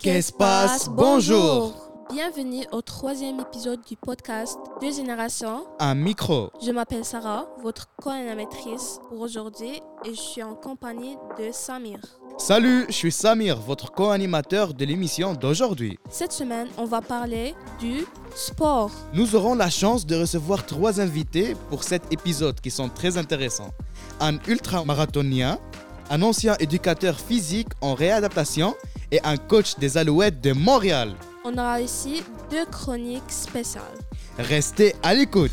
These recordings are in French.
Qu'est-ce passe? Bonjour Bienvenue au troisième épisode du podcast Deux générations. Un micro. Je m'appelle Sarah, votre co-animatrice pour aujourd'hui et je suis en compagnie de Samir. Salut, je suis Samir, votre co-animateur de l'émission d'aujourd'hui. Cette semaine, on va parler du sport. Nous aurons la chance de recevoir trois invités pour cet épisode qui sont très intéressants. Un ultramarathonien, un ancien éducateur physique en réadaptation et un coach des Alouettes de Montréal. On aura ici deux chroniques spéciales. Restez à l'écoute.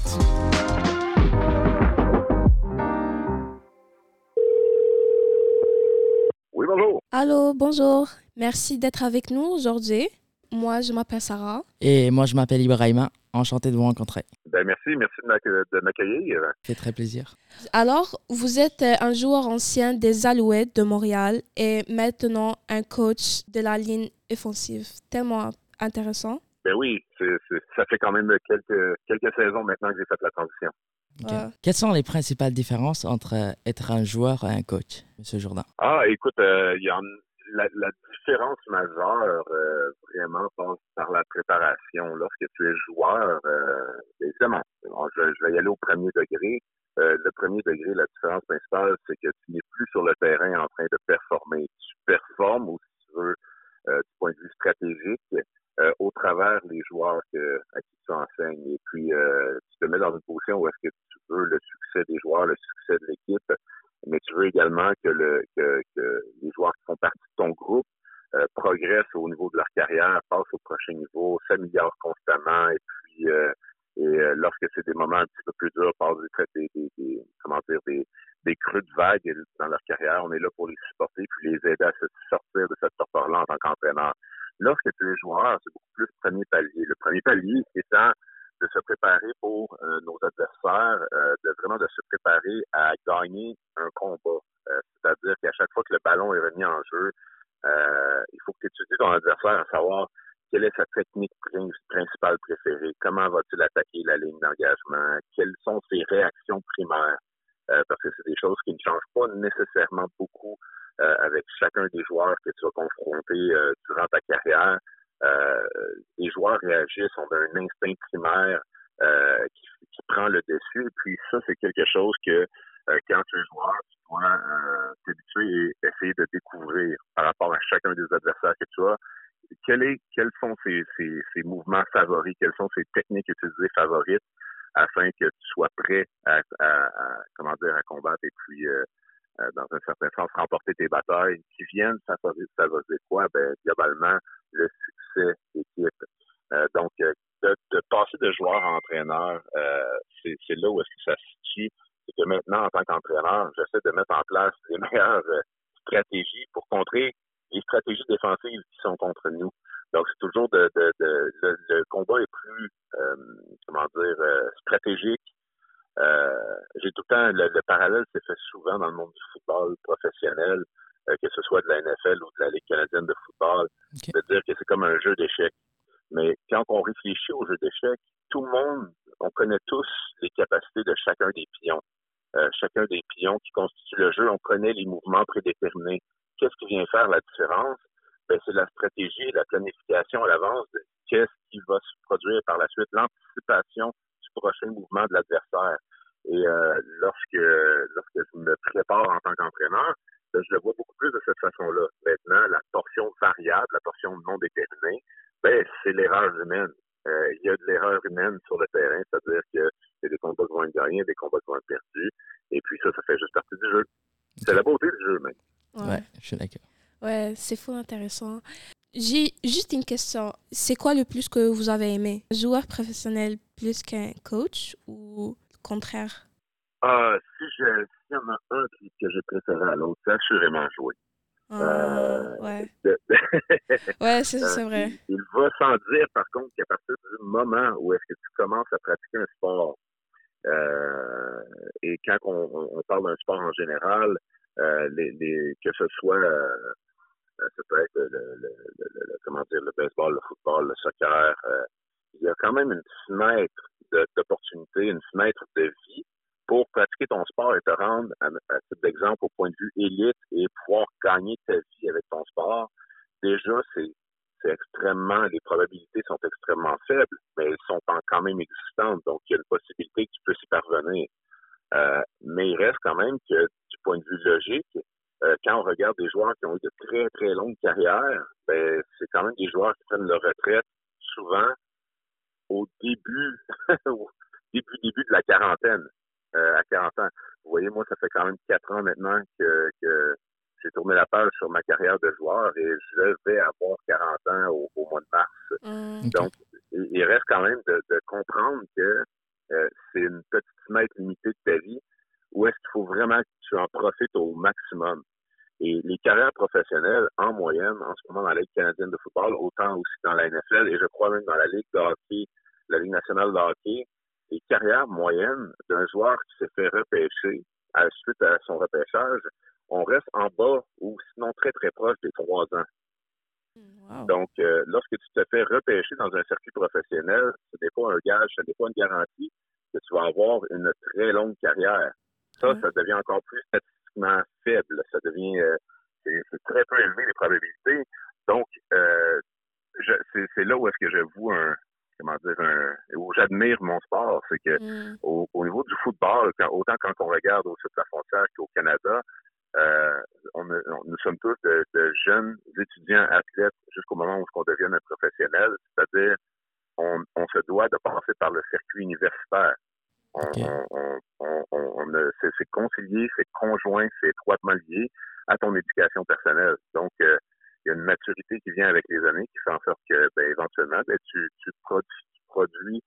Oui, bonjour. Allô, bonjour. Merci d'être avec nous aujourd'hui. Moi, je m'appelle Sarah. Et moi, je m'appelle Ibrahima. Enchanté de vous rencontrer. Ben, merci, merci de m'ac- de m'accueillir. Ça fait très plaisir. Alors, vous êtes euh, un joueur ancien des Alouettes de Montréal et maintenant un coach de la ligne offensive. Tellement intéressant. Ben oui, c'est- c'est- ça fait quand même quelques, quelques saisons maintenant que j'ai fait la transition. Ouais. Quelles sont les principales différences entre euh, être un joueur et un coach, Monsieur Jourdain? Ah, écoute, euh, il y en, la, la différence majeure euh, vraiment passe par la préparation. Lorsque tu es joueur, euh, évidemment, je, je vais y aller au premier degré. Euh, le premier degré, la différence principale, c'est que tu n'es plus sur le terrain en train de performer. Tu performes, ou si tu veux, euh, du point de vue stratégique, euh, au travers les joueurs que, à qui tu enseignes. Et puis, euh, tu te mets dans une position où est-ce que tu veux le succès des joueurs, le succès de l'équipe, mais tu veux également que, le, que, que les joueurs qui font partie de ton groupe euh, progressent au niveau de leur carrière, passent au prochain niveau, s'améliorent constamment et puis euh, et euh, lorsque c'est des moments un petit peu plus durs, passent des, des, des, comment dire des, des creux de vague dans leur carrière, on est là pour les supporter puis les aider à se sortir de cette torpeur-là en tant qu'entraîneur. Lorsque tu es joueur, c'est beaucoup plus premier palier. Le premier palier étant de se préparer pour euh, nos adversaires, euh, de vraiment de se préparer à gagner un combat. Euh, C'est-à-dire qu'à chaque fois que le ballon est remis en jeu, il faut que tu étudies ton adversaire à savoir quelle est sa technique prin- principale préférée, comment va-t-il attaquer la ligne d'engagement, quelles sont ses réactions primaires, parce que c'est des choses qui ne changent pas nécessairement beaucoup avec chacun des joueurs que tu vas confronter durant ta carrière. Euh, les joueurs réagissent, ont un instinct primaire euh, qui, qui prend le dessus. Et puis ça, c'est quelque chose que euh, quand tu es joueur, tu dois t'habituer et essayer de découvrir par rapport à chacun des adversaires que tu as. Quel est, quels sont ces mouvements favoris, quelles sont ces techniques utilisées favorites afin que tu sois prêt à, à- à, comment dire, à combattre et puis euh, dans un certain sens remporter tes batailles qui viennent favoriser, quoi? Ben, globalement, le succès d'équipe. Euh, donc, euh, de, de passer de joueur à entraîneur, euh, c'est là où est-ce que ça se situe. C'est que maintenant, en tant qu'entraîneur, j'essaie de mettre en place les meilleures euh, stratégies pour contrer les stratégies défensives qui sont contre nous. Donc, c'est toujours de, de, de le, le combat est plus, euh, comment dire, euh, stratégique. Euh, J'ai tout le temps, le, le parallèle s'est fait souvent dans le monde du football professionnel, euh, que ce soit de la NFL ou de la Ligue canadienne de football, de dire que c'est comme un jeu d'échecs. Mais quand on réfléchit au jeu d'échecs, tout le monde, on connaît tous les capacités de chacun des pions. Euh, chacun des pions qui constituent le jeu, on connaît les mouvements prédéterminés. Qu'est-ce qui vient faire la différence? Ben, c'est la stratégie et la planification à l'avance de qu'est-ce qui va se produire par la suite, l'anticipation du prochain mouvement de l'adversaire. Et euh, lorsque, lorsque je me prépare en tant qu'entraîneur, ben, je le vois beaucoup plus de cette façon-là. Maintenant, la portion variable, la portion non déterminée, ben, c'est l'erreur humaine. Euh, il y a de l'erreur humaine sur le terrain, c'est-à-dire qu'il y a des combats qui vont être gagnés, des combats qui vont être perdus. Et puis ça, ça fait juste partie du jeu. C'est la beauté du jeu, même. Ouais, je suis d'accord. Ouais, c'est fou intéressant. J'ai juste une question. C'est quoi le plus que vous avez aimé? Joueur professionnel plus qu'un coach ou le contraire? Ah, si je- s'il y en a un que j'ai préféré à l'autre, c'est assurément jouer. Ah, Euh, ouais, De- ouais c'est Euh, vrai. Il, il va sans dire, par contre, qu'à partir du moment où est-ce que tu commences à pratiquer un sport, euh, et quand on, on parle d'un sport en général, euh, les, les, que ce soit, euh, ça peut être le, le, le, comment dire, le baseball, le football, le soccer, euh, il y a quand même une fenêtre d'opportunité, une fenêtre de vie pour pratiquer ton sport et te rendre, à, à titre d'exemple, au point de vue élite et pouvoir gagner ta vie avec ton sport déjà, c'est c'est extrêmement, les probabilités sont extrêmement faibles, mais elles sont quand même existantes, donc il y a une possibilité que tu puisses y parvenir. Euh, mais il reste quand même que, du point de vue logique, euh, quand on regarde des joueurs qui ont eu de très, très longues carrières, ben, c'est quand même des joueurs qui prennent leur retraite souvent au début, au début, début de la quarantaine, euh, à 40 ans. Vous voyez, moi, ça fait quand même quatre ans maintenant que, que j'ai tourné la page sur ma carrière de joueur et je vais avoir 40 ans au, mois de mars. Mmh. Donc, il reste quand même de, de comprendre que euh, c'est une petite fenêtre limitée de ta vie où est-ce qu'il faut vraiment que tu en profites au maximum. Et les carrières professionnelles, en moyenne, en ce moment dans la Ligue canadienne de football, autant aussi dans la NFL et je crois même dans la Ligue de hockey, la Ligue nationale de hockey, les carrières moyennes d'un joueur qui s'est fait repêcher à la suite à son repêchage, on reste en bas ou sinon très très proche des trois ans. Donc, euh, lorsque tu te fais repêcher dans un circuit professionnel, ce n'est pas un gage, ce n'est pas une garantie que tu vas avoir une très longue carrière. Ça, ça devient encore plus statistiquement faible. Ça devient, euh, c'est très peu élevé les probabilités. Donc, euh, c'est là où est-ce que je vois un, comment dire, un, où j'admire mon sport, c'est que Mm. au, au niveau du football, quand, autant quand on regarde au sud de la frontière qu'au Canada, euh, on, on- nous sommes tous de, de jeunes étudiants athlètes jusqu'au moment où on devienne un professionnel, c'est conjoint, c'est étroitement lié à ton éducation personnelle. Donc, euh, il y a une maturité qui vient avec les années qui fait en sorte que, ben, éventuellement, ben, tu, tu produis, tu produis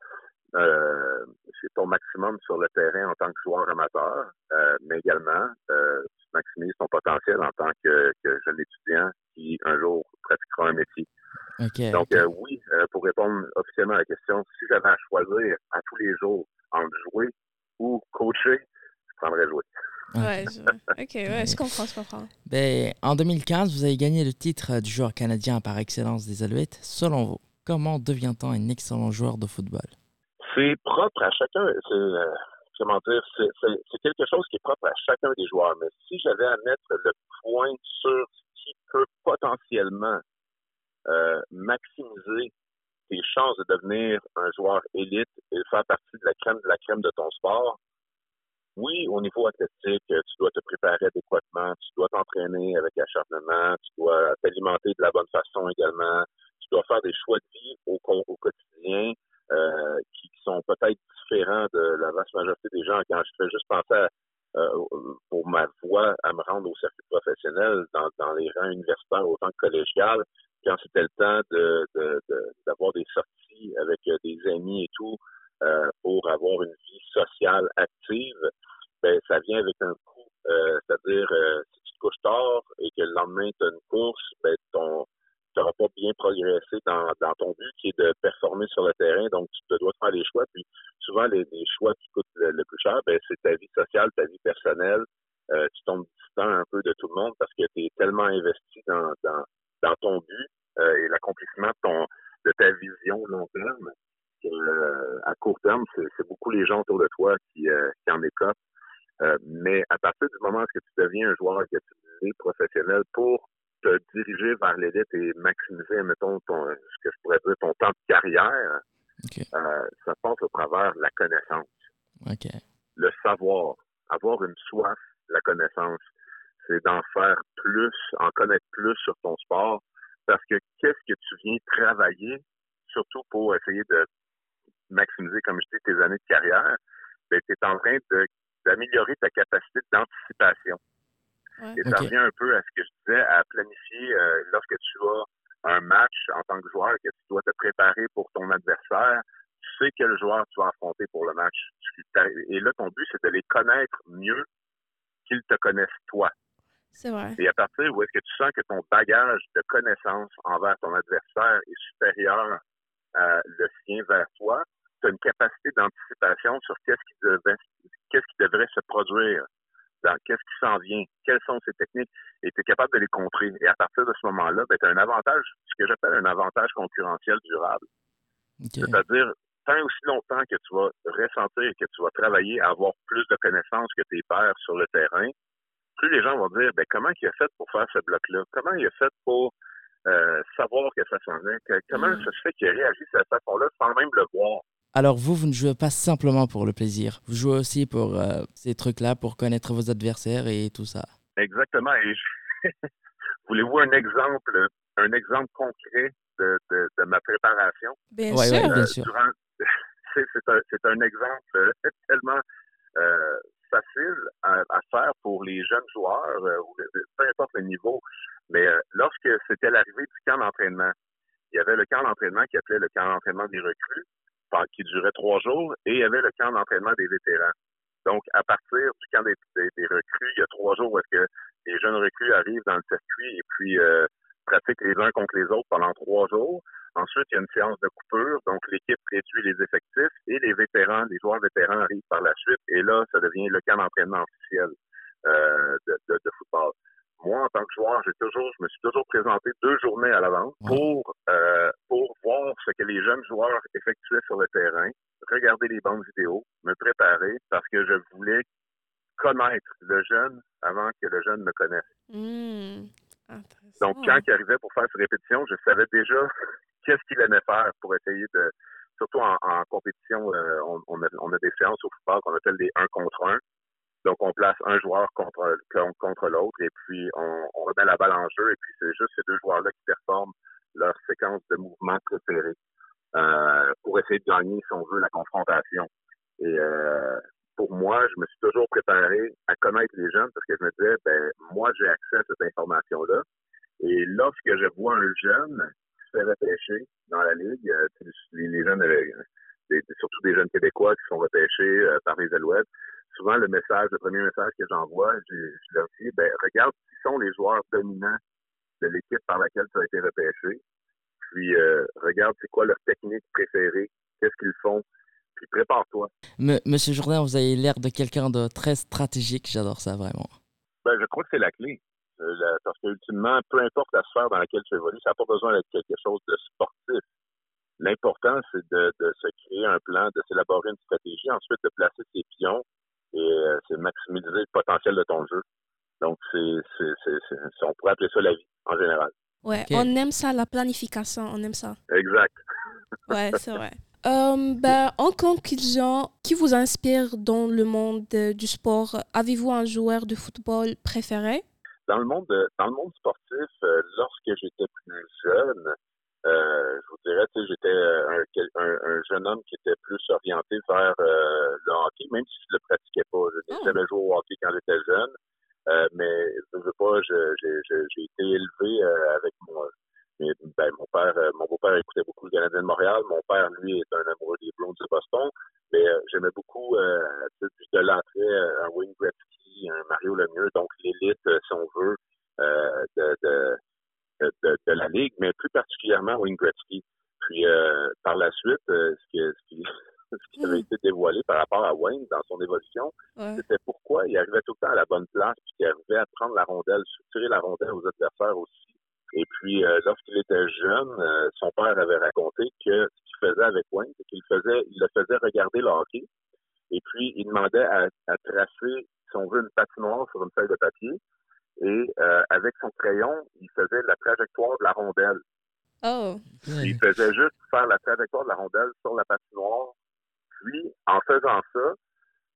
euh, c'est ton maximum sur le terrain en tant que joueur amateur, euh, mais également euh, tu maximises ton potentiel en tant que, que jeune étudiant qui un jour pratiquera un métier. Donc ok. euh, oui, euh, pour répondre officiellement à la question, si j'avais à choisir à tous les jours entre jouer ou coacher, je prendrais jouer. Ouais, je... ok, ouais, je comprends, je comprends. Ben, en 2015, vous avez gagné le titre du joueur canadien par excellence des Alouettes. Selon vous, comment devient-on un excellent joueur de football? C'est propre à chacun. C'est euh, comment dire, c'est, c'est, c'est quelque chose qui est propre à chacun des joueurs. Mais si j'avais à mettre le point sur ce qui peut potentiellement euh, maximiser tes chances de devenir un joueur élite et de faire partie de la crème de la crème de ton sport, oui, au niveau athlétique, tu dois te préparer adéquatement, tu dois t'entraîner avec acharnement, tu dois t'alimenter de la bonne façon également, tu dois faire des choix de vie au, co- au quotidien euh, qui sont peut-être différents de la vaste majorité des gens. Quand je fais juste penser à, euh, pour ma voie à me rendre au circuit professionnel dans, dans les rangs universitaires autant que collégial, quand c'était le temps de, de, de- d'avoir des sorties avec euh, des amis et tout euh, pour avoir une vie sociale active, ben ça vient avec un coût. Euh, c'est-à-dire euh, si tu te couches tard et que le lendemain tu as une course, ben ton tu n'auras pas bien progressé dans, dans ton but qui est de performer sur le terrain, donc tu te dois faire des choix. Puis souvent, les, les choix qui coûtent le, le plus cher, ben, c'est ta vie sociale, ta vie personnelle. Euh, tu tombes distant un peu de tout le monde parce que tu es tellement investi dans, dans, dans ton but euh, et l'accomplissement de, ton, de ta vision long terme. que, euh, à court terme, c'est c'est beaucoup les gens autour de toi qui, euh, qui en écopent. Euh, mais à partir du moment où est-ce que tu deviens un joueur qui est professionnel pour te diriger vers l'élite et maximiser, mettons, ton, ce que je pourrais dire, ton temps de carrière, Ok. euh, ça passe au travers de la connaissance, Ok. le savoir, avoir une soif de la connaissance. C'est d'en faire plus, en connaître plus sur ton sport, parce que qu'est-ce que tu viens travailler, surtout pour essayer de maximiser, comme je dis, tes années de carrière, ben, tu es en train de- d'améliorer ta capacité d'anticipation. Ouais. Et ça Ok. revient un peu à ce que je disais, à planifier euh, lorsque tu as un match en tant que joueur, que tu dois te préparer pour ton adversaire. Tu sais quel joueur tu vas affronter pour le match. Et là, ton but, c'est de les connaître mieux qu'ils te connaissent toi. C'est vrai. Et à partir où est-ce que tu sens que ton bagage de connaissances envers ton adversaire est supérieur à le sien vers toi, tu as une capacité d'anticipation sur qu'est-ce qui devait, qu'est-ce qui devrait se produire, dans qu'est-ce qui s'en vient, quelles sont ces techniques, et tu es capable de les contrer. Et à partir de ce moment-là, ben, tu as un avantage, ce que j'appelle un avantage concurrentiel durable. C'est-à-dire, tant aussi longtemps que tu vas ressentir et que tu vas travailler à avoir plus de connaissances que tes pairs sur le terrain, plus les gens vont dire, ben, comment il a fait pour faire ce bloc-là? Comment il a fait pour savoir que ça s'en est. comment Mm. ça se fait qu'il réagit de cette façon-là sans même le voir? Alors vous, vous ne jouez pas simplement pour le plaisir. Vous jouez aussi pour euh, ces trucs-là, pour connaître vos adversaires et tout ça. Exactement. Et je- voulez-vous un exemple, un exemple concret de, de, de ma préparation? Bien Ouais, sûr. Bien Euh, sûr. C'est un, exemple euh, tellement euh, facile à, faire pour les jeunes joueurs, euh, peu importe le niveau. Mais lorsque c'était l'arrivée du camp d'entraînement, il y avait le camp d'entraînement qui appelait le camp d'entraînement des recrues, qui durait trois jours, et il y avait le camp d'entraînement des vétérans. Donc, à partir du camp des, recrues, il y a trois jours où que les jeunes recrues arrivent dans le circuit et puis pratiquent les uns contre les autres pendant trois jours. Ensuite, il y a une séance de coupure, donc l'équipe réduit les effectifs et les vétérans, les joueurs vétérans arrivent par la suite. Et là, ça devient le camp d'entraînement officiel euh, de, de- de football. Moi, en tant que joueur, j'ai toujours, je me suis toujours présenté deux journées à l'avance pour euh, pour voir ce que les jeunes joueurs effectuaient sur le terrain, regarder les bandes vidéo, me préparer parce que je voulais connaître le jeune avant que le jeune me connaisse. Hmm. Donc, quand il arrivait pour faire ses répétitions, je savais déjà qu'est-ce qu'il aimait faire pour essayer de. Surtout en, en compétition, euh, on, on a, on a des séances au football qu'on appelle des 1 contre 1. Donc, on place un joueur contre, contre, contre l'autre et puis on, on remet la balle en jeu et puis c'est juste ces deux joueurs-là qui performent leur séquence de mouvements préférée euh, pour essayer de gagner, si on veut, la confrontation. Et euh, pour moi, je me suis toujours préparé à connaître les jeunes parce que je me disais, ben, moi, j'ai accès à cette information-là. Et lorsque je vois un jeune qui se fait repêcher dans la ligue, euh, les, jeunes, euh, surtout des jeunes Québécois qui sont repêchés euh, par les Alouettes, souvent le message, le premier message que j'envoie, je, je leur dis, ben, regarde qui sont les joueurs dominants de l'équipe par laquelle tu as été repêché. Puis euh, regarde c'est quoi leur technique préférée, qu'est-ce qu'ils font, puis prépare-toi. M- Monsieur Jourdain, vous avez l'air de quelqu'un de très stratégique. J'adore ça vraiment. Ben, je crois que c'est la clé. Euh, la- parce que ultimement, peu importe la sphère dans laquelle tu évolues, ça n'a pas besoin d'être quelque chose de sportif. L'important, c'est de, de se créer un plan, de s'élaborer une stratégie, ensuite de placer ses pions et euh, c'est maximiser le potentiel de ton jeu. Donc, c'est, on pourrait appeler ça la vie, en général. Ouais, on aime ça, la planification, on aime ça. Exact. Ouais, c'est vrai. Euh, ben, en conclusion, qui vous inspire dans le monde euh, du sport? Avez-vous un joueur de football préféré? Dans le monde, de- dans le monde sportif, euh, lorsque j'étais plus jeune, euh, je vous dirais, tu sais, j'étais euh, un, un, un jeune homme qui était plus orienté vers euh, le hockey, même si je le pratiquais pas. Je n'ai Oh. jamais joué au hockey quand j'étais jeune, euh, mais je veux pas, j'ai été élevé euh, avec mon, mes- ben, mon père, euh, mon beau-père écoutait beaucoup le Canadien de Montréal. Mon père, lui, est un amoureux des Browns de Boston. Mais euh, j'aimais beaucoup euh, de l'entrée euh, un Wayne Gretzky, un Mario Lemieux, donc l'élite, si on veut, euh, de, de, de, de- la Ligue, mais plus particulièrement Wayne Gretzky. Puis euh, par la suite, euh, ce, qui, ce, qui, ce qui avait Mm. été dévoilé par rapport à Wayne dans son évolution, Ouais. c'était pourquoi il arrivait tout le temps à la bonne place, puis qu'il arrivait à prendre la rondelle, structurer la rondelle aux adversaires aussi. Et puis, euh, lorsqu'il était jeune, euh, son père avait raconté que ce qu'il faisait avec Wayne, c'est qu'il faisait, il le faisait regarder le hockey, et puis il demandait à, à tracer, si on veut, une patinoire sur une feuille de papier, et euh, avec son crayon, il faisait la trajectoire de la rondelle. Oh, Il faisait juste faire la trajectoire de la rondelle sur la patinoire. Puis, en faisant ça,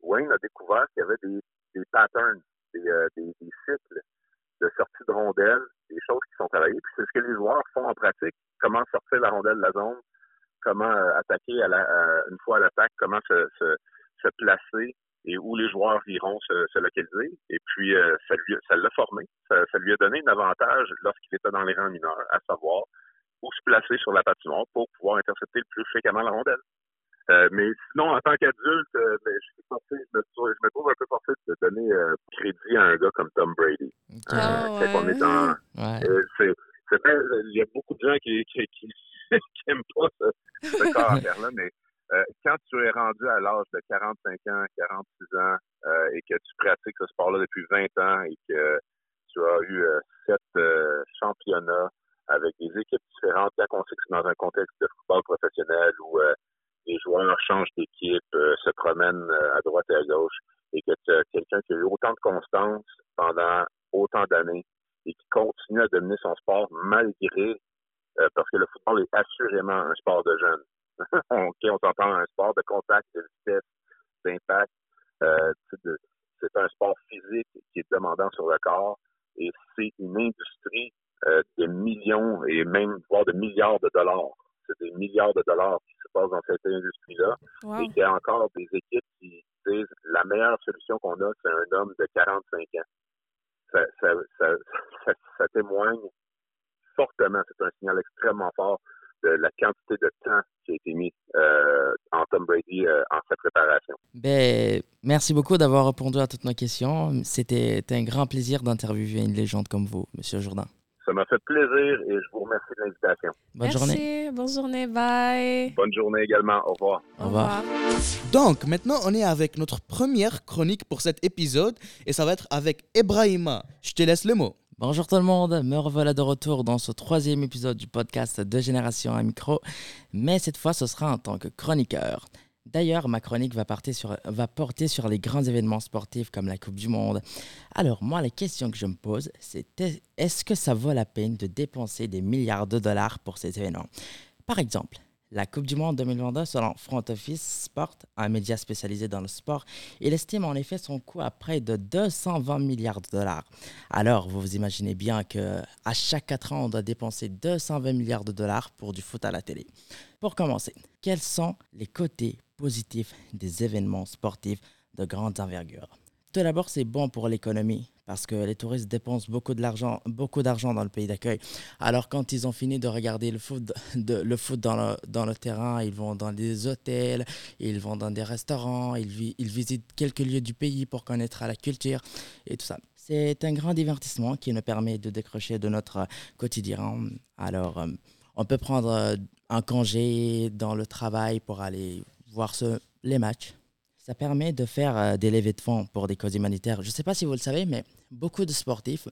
Wayne a découvert qu'il y avait des, des patterns, des, euh, des, des cycles de sortie de rondelle, des choses qui sont travaillées. Puis c'est ce que les joueurs font en pratique. Comment sortir la rondelle de la zone, comment euh, attaquer à la, une fois à l'attaque, comment se, se, se placer et où les joueurs iront se, se localiser. Et puis, euh, ça lui ça l'a formé. Ça, ça lui a donné un avantage lorsqu'il était dans les rangs mineurs, à savoir où se placer sur la patinoire pour pouvoir intercepter le plus fréquemment la rondelle. Euh, mais sinon, en tant qu'adulte, euh, ben, je, suis forcé, je, me, trouve- je me trouve un peu forcé de donner euh, crédit à un gars comme Tom Brady. On est ouais. dans, Ouais. c'est, c'est vrai, il y a beaucoup de gens qui qui, qui, qui aiment pas ce, ce caractère-là, mais euh, quand tu es rendu à l'âge de 45 ans, 46 ans, euh, et que tu pratiques ce sport-là depuis 20 ans et que tu as eu sept championnats avec des équipes différentes, quand on sait que c'est dans un contexte de football professionnel où euh, les joueurs changent d'équipe, euh, se promènent euh, à droite et à gauche, et que tu as quelqu'un qui a eu autant de constance pendant autant d'années et qui continue à dominer son sport malgré, euh, parce que le football est assurément un sport de jeunes. OK, on s'entend un sport de contact, de vitesse, d'impact. C'est un sport physique qui est demandant sur le corps et c'est une industrie de millions et même voire de milliards de dollars. C'est des milliards de dollars qui se passent dans cette industrie-là. Et il y a encore des équipes qui disent la meilleure solution qu'on a, c'est un homme de 45 ans. Ça, ça, ça, ça témoigne fortement, c'est un signal extrêmement fort de la quantité de temps qui a été mis euh, en Tom Brady euh, en sa préparation. Ben, merci beaucoup d'avoir répondu à toutes nos questions. C'était un grand plaisir d'interviewer une légende comme vous, Monsieur Jourdain. Ça m'a fait plaisir et je vous remercie de l'invitation. Bonne Merci, journée. bonne journée, bye. Bonne journée également. Au revoir. Au revoir. Donc, maintenant, on est avec notre première chronique pour cet épisode et ça va être avec Ebrahima. Je te laisse le mot. Bonjour tout le monde, me revoilà de retour dans ce troisième épisode du podcast de Génération à Micro, mais cette fois ce sera en tant que chroniqueur. D'ailleurs, ma chronique va, porter sur, les grands événements sportifs comme la Coupe du Monde. Alors moi, la question que je me pose, c'est est-ce que ça vaut la peine de dépenser des milliards de dollars pour ces événements? Par exemple, la Coupe du Monde 2022, selon Front Office Sport, un média spécialisé dans le sport, il estime en effet son coût à près de 220 milliards de dollars. Alors, vous vous imaginez bien que à chaque 4 ans, on doit dépenser 220 milliards de dollars pour du foot à la télé. Pour commencer, quels sont les côtés positifs des événements sportifs de grande envergure Tout d'abord, c'est bon pour l'économie parce que les touristes dépensent beaucoup d'argent dans le pays d'accueil. Alors quand ils ont fini de regarder le foot, le foot dans, le, terrain, ils vont dans des hôtels, ils vont dans des restaurants, ils, visitent quelques lieux du pays pour connaître la culture et tout ça. C'est un grand divertissement qui nous permet de décrocher de notre quotidien. Alors, euh, on peut prendre un congé dans le travail pour aller voir les matchs. Ça permet de faire euh, des levées de fonds pour des causes humanitaires. Je ne sais pas si vous le savez, mais beaucoup de sportifs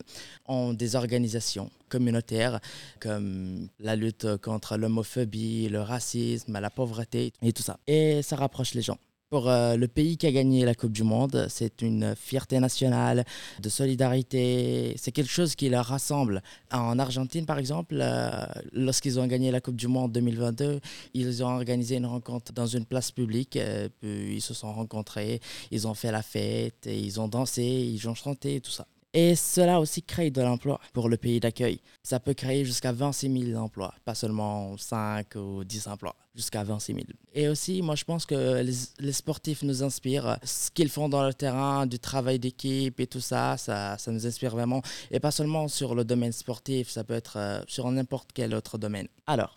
ont des organisations communautaires comme la lutte contre l'homophobie, le racisme, la pauvreté et tout ça. Et ça rapproche les gens. Pour euh, le pays qui a gagné la Coupe du Monde, c'est une fierté nationale, de solidarité. C'est quelque chose qui leur rassemble. En Argentine, par exemple, euh, lorsqu'ils ont gagné la Coupe du Monde 2022, ils ont organisé une rencontre dans une place publique. Euh, puis ils se sont rencontrés, ils ont fait la fête, ils ont dansé, ils ont chanté, tout ça. Et cela aussi crée de l'emploi pour le pays d'accueil. Ça peut créer jusqu'à 26 000 emplois, pas seulement 5 ou 10 emplois, jusqu'à 26 000. Et aussi, moi, je pense que les, sportifs nous inspirent. Ce qu'ils font dans le terrain, du travail d'équipe et tout ça, ça, ça, nous inspire vraiment. Et pas seulement sur le domaine sportif, ça peut être euh, sur n'importe quel autre domaine. Alors,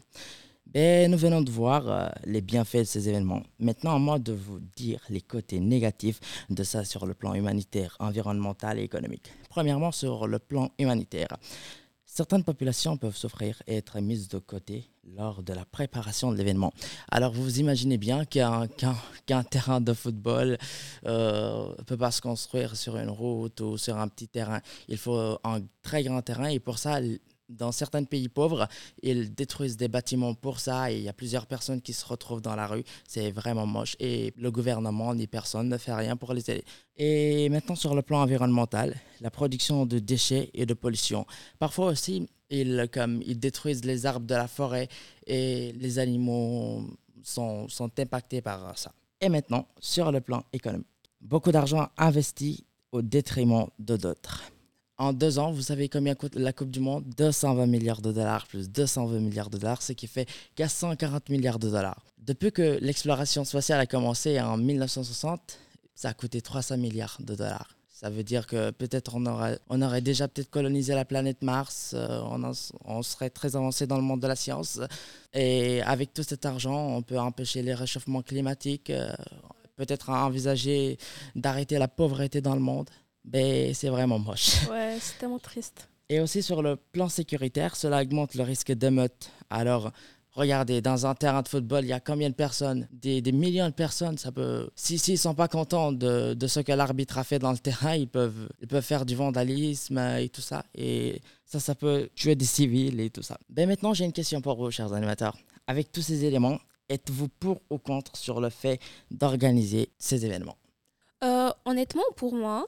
ben, nous venons de voir euh, les bienfaits de ces événements. Maintenant, à moi de vous dire les côtés négatifs de ça sur le plan humanitaire, environnemental et économique. Premièrement, sur le plan humanitaire. Certaines populations peuvent souffrir et être mises de côté lors de la préparation de l'événement. Alors vous imaginez bien qu'un qu qu terrain de football ne euh, peut pas se construire sur une route ou sur un petit terrain. Il faut un très grand terrain et pour ça, dans certains pays pauvres, ils détruisent des bâtiments pour ça et il y a plusieurs personnes qui se retrouvent dans la rue. C'est vraiment moche et le gouvernement ni personne ne fait rien pour les aider. Et maintenant sur le plan environnemental, la production de déchets et de pollution. Parfois aussi, ils, comme, ils détruisent les arbres de la forêt et les animaux sont, sont impactés par ça. Et maintenant, sur le plan économique, beaucoup d'argent investi au détriment de d'autres. En deux ans, vous savez combien coûte la Coupe du Monde? 220 milliards de dollars plus 220 milliards de dollars, ce qui fait 440 milliards de dollars. Depuis que l'exploration spatiale a commencé en 1960, ça a coûté 300 milliards de dollars. Ça veut dire que peut-être on aurait, déjà peut-être colonisé la planète Mars, euh, on, serait très avancé dans le monde de la science. Et avec tout cet argent, on peut empêcher les réchauffements climatiques, euh, peut-être envisager d'arrêter la pauvreté dans le monde ben, c'est vraiment moche. Ouais, c'est tellement triste. Et aussi sur le plan sécuritaire, cela augmente le risque d'émeute. Alors, regardez, dans un terrain de football, il y a combien de personnes? Des, des, millions de personnes. Ça peut... Si s'ils ne sont pas contents de, de ce que l'arbitre a fait dans le terrain, ils peuvent, ils peuvent faire du vandalisme et tout ça. Et ça, ça peut tuer des civils et tout ça. Ben maintenant, j'ai une question pour vous, chers animateurs. Avec tous ces éléments, êtes-vous pour ou contre sur le fait d'organiser ces événements? Euh, Honnêtement, pour moi,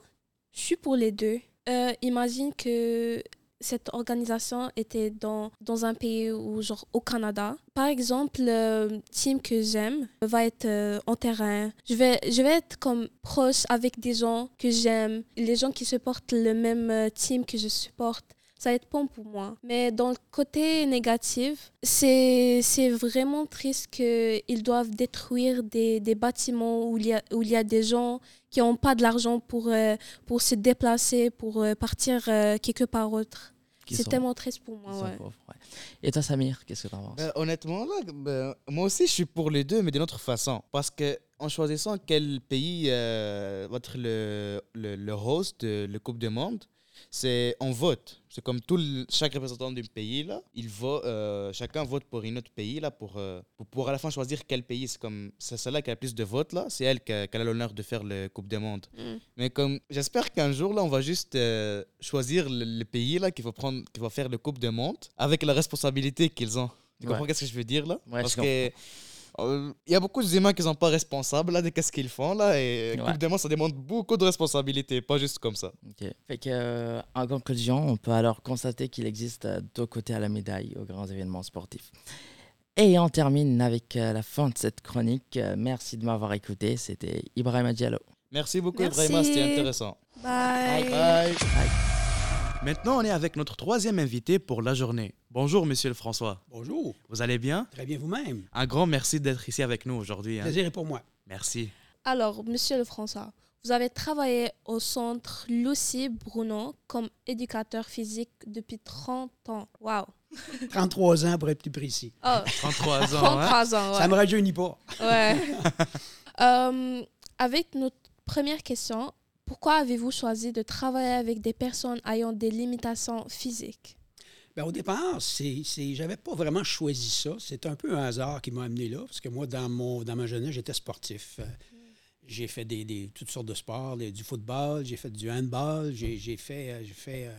je suis pour les deux. Euh, imagine que cette organisation était dans, dans un pays ou genre au Canada. Par exemple, le team que j'aime va être euh, en terrain. Je vais, je vais être comme proche avec des gens que j'aime, les gens qui supportent le même euh, team que je supporte ça va être bon pour moi. Mais dans le côté négatif, c'est, c'est vraiment triste qu'ils doivent détruire des, des, bâtiments où il, y a, où il y a des gens qui n'ont pas de l'argent pour, euh, pour se déplacer, pour euh, partir euh, quelque part autre. C'est tellement triste pour moi. Ouais. Pauvres, ouais. Et toi, Samir, qu'est-ce que tu en penses? Ben, Honnêtement, là, ben, moi aussi, je suis pour les deux, mais d'une autre façon. Parce que en choisissant quel pays va être le, le, le host de la Coupe du Monde, c'est on vote. C'est comme tout chaque représentant d'un pays là, il vote, euh, chacun vote pour un autre pays là pour, euh, pour, à la fin choisir quel pays. C'est comme c'est celle-là qui a le plus de votes là, c'est elle qui a, l'honneur de faire le Coupe du Monde. Mm. Mais comme j'espère qu'un jour là, on va juste euh, choisir le, pays là qui va prendre, qui va faire le Coupe du Monde avec la responsabilité qu'ils ont. Tu comprends qu'est-ce que je veux dire là? Parce que il euh, y a beaucoup d'humains qui sont pas responsables là, de ce qu'ils font là et évidemment ça demande beaucoup de responsabilités, pas juste comme ça. Fait que, euh, en conclusion, on peut alors constater qu'il existe euh, deux côtés à la médaille aux grands événements sportifs. Et on termine avec la fin de cette chronique. Merci de m'avoir écouté. C'était Ibrahim Diallo. Merci beaucoup Ibrahim, c'était intéressant. Bye. Bye. Bye. Maintenant, on est avec notre troisième invité pour la journée. Bonjour, monsieur le François. Bonjour. Vous allez bien? Très bien vous-même. Un grand merci d'être ici avec nous aujourd'hui. Hein. Plaisir est pour moi. Merci. Alors, monsieur le François, vous avez travaillé au centre Lucie Bruno comme éducateur physique depuis 30 ans. Waouh 33 ans pour être plus précis. Oh. 33 ans. 33 ans, ouais. Ça me rajeunit pas. Ouais. Euh, avec notre première question, pourquoi avez-vous choisi de travailler avec des personnes ayant des limitations physiques? Bien, au départ, c'est, c'est, j'avais pas vraiment choisi ça. C'est un peu un hasard qui m'a amené là, parce que moi, dans, mon, dans ma jeunesse, j'étais sportif. Euh, j'ai fait des, toutes sortes de sports, du football, j'ai fait du handball, j'ai, fait, euh, fait euh,